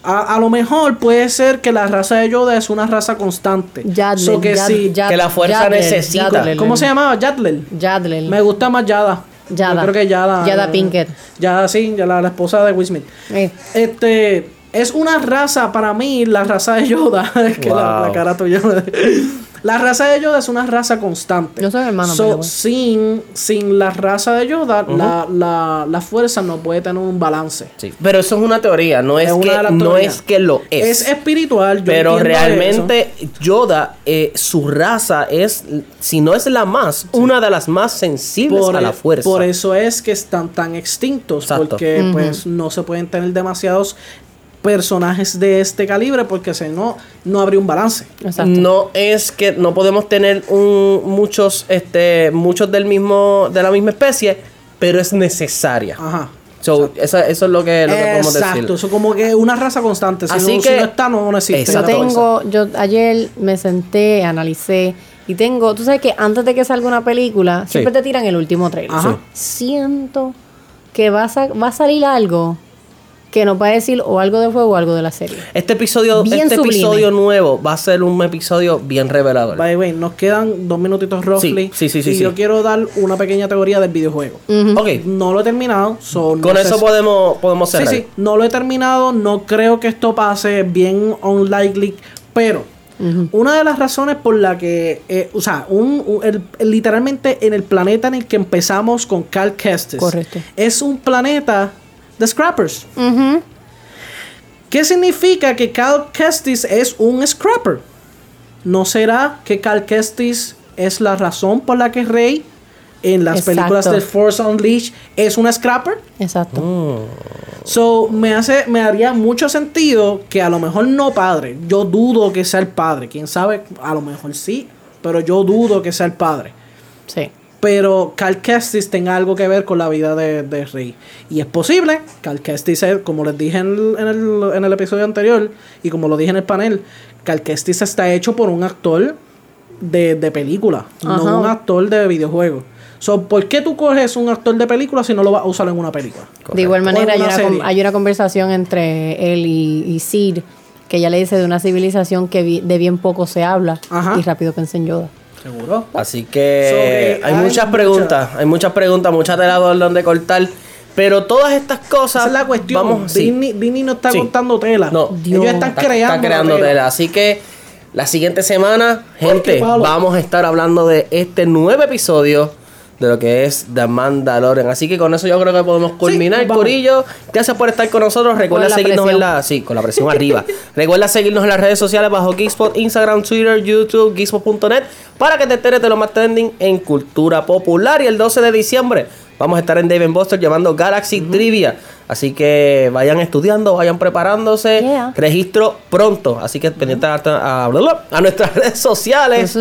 a, a lo mejor puede ser que la raza de Yoda es una raza constante. Yadler, So que Yad- sí. Yad- que la fuerza necesita. ¿Cómo se llamaba? Yadler. Yadler. Me gusta más Yada. Yada. Yo creo que Yada. Yada eh, Pinkett. Yada, sí, ya la, la esposa de Will Smith. Eh, Este. Es una raza, para mí, la raza de Yoda. es que la, Wow. la cara tuya. la raza de Yoda es una raza constante. No son hermanos, So, sin, sin la raza de Yoda, la, la, la fuerza no puede tener un balance. Sí. Pero eso es una teoría, no es, Es que, no es que lo es. Es espiritual. yo pero realmente Yoda, eh, su raza es, si no es la más, una de las más eso. sensibles Por, a la e- fuerza. por eso es que están tan extintos. Exacto. Porque pues no se pueden tener demasiados personajes de este calibre porque si no, no habría un balance. exacto. No es que no podemos tener un, muchos, este, muchos del mismo, de la misma especie, pero es necesaria. Ajá. So, esa- eso es lo que, lo que podemos Exacto, decir. eso como que una raza constante. Si, Así no, que- si no está, no, no existe. Yo Exacto. tengo, yo ayer me senté, analicé y tengo, tú sabes que antes de que salga una película, Sí. siempre te tiran el último trailer. Ajá. Siento que va a, va a salir algo que nos va a decir o algo de juego o algo de la serie. Este episodio, Bien este sublime. episodio nuevo va a ser un episodio bien revelador. By the way, nos quedan dos minutitos roughly. Sí, sí, sí, sí, y sí. yo quiero dar una pequeña teoría del videojuego. Ok, No lo he terminado. so con eso podemos, podemos Sí, cerrar. sí, no lo he terminado. No creo que esto pase bien unlikely. Pero una de las razones por la que, eh, o sea, un, un- el- el- literalmente en el planeta en el que empezamos con Cal Kestis, Correcto. es un planeta de scrappers. ¿Qué significa que Cal Kestis es un scrapper? ¿No será que Cal Kestis es la razón por la que Rey en las Exacto. películas de Force Unleashed es una scrapper? Exacto. So, me hace, me haría mucho sentido que a lo mejor no padre. Yo dudo que sea el padre. Quién sabe, a lo mejor sí. Pero yo dudo que sea el padre. Sí. Pero Cal Kestis tenga algo que ver con la vida de, de Rey. Y es posible. Cal Kestis, es, como les dije en el, en, el, en el episodio anterior, y como lo dije en el panel, Cal Kestis está hecho por un actor de, de película, Ajá. no un actor de videojuego. So, ¿Por qué tú coges un actor de película si no lo vas a usar en una película? De igual manera, hay una hay una conversación entre él y, y Sid que ella le dice de una civilización que vi- de bien poco se habla Ajá. y rápido pensé en Yoda. ¿Seguro? Así que So, hay, hay muchas mucha- preguntas, hay muchas preguntas, mucha tela por donde cortar. Pero todas estas cosas. Esa es la cuestión. Vamos, sí. Disney, no está Sí. contando tela. No. Ellos están Está- creando, está creando la tela. Así que la siguiente semana, gente, vamos a estar hablando de este nuevo episodio de lo que es The Mandalorian. Así que con eso yo creo que podemos culminar. Corillo. Gracias por estar con nosotros. Recuerda Con la seguirnos en la. Sí, con la presión arriba. Recuerda seguirnos en las redes sociales bajo Geekspot, Instagram, Twitter, YouTube, Geekspot.net para que te enteres de lo más trending en cultura popular. Y el 12 de diciembre vamos a estar en Dave Buster llevando Galaxy Trivia. Así que vayan estudiando, vayan preparándose. Yeah. Registro pronto. Así que pendiente a, a- a nuestras redes sociales.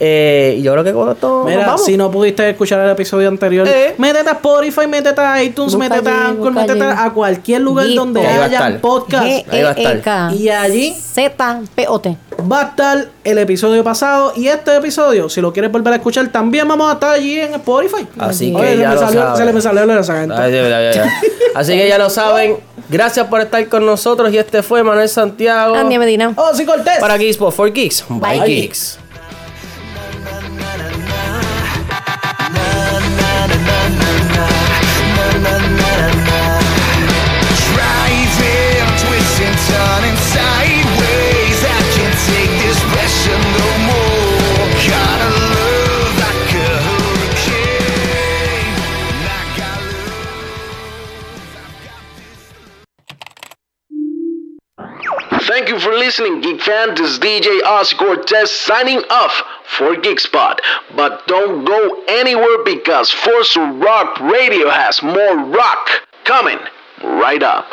Eh, y yo creo que con esto. nos Mira, vamos. si no pudiste escuchar el episodio anterior, Eh. métete a Spotify, métete a iTunes, Busca métete a allí, Anchor, busca métete allí. a cualquier lugar donde a haya podcast. Ahí va a estar. G-E-E-K. Y allí Z-P-O-T. Va a estar el episodio pasado y este episodio, si lo quieres volver a escuchar, también vamos a estar allí en Spotify. Así Oye, que se ya lo salió- saben. se le me salió el sargento. Ay, ya, ya, ya. Así que ya lo saben. Gracias por estar con nosotros. Y este fue Manuel Santiago. Andy Medina. Oh, sí, Cortés. Para Geeks for Geeks. Bye, Bye. Geeks. Thank you for listening, Geek fan. This is DJ Oz Cortez signing off for Geekspot. But don't go anywhere because Force Rock Radio has more rock coming right up.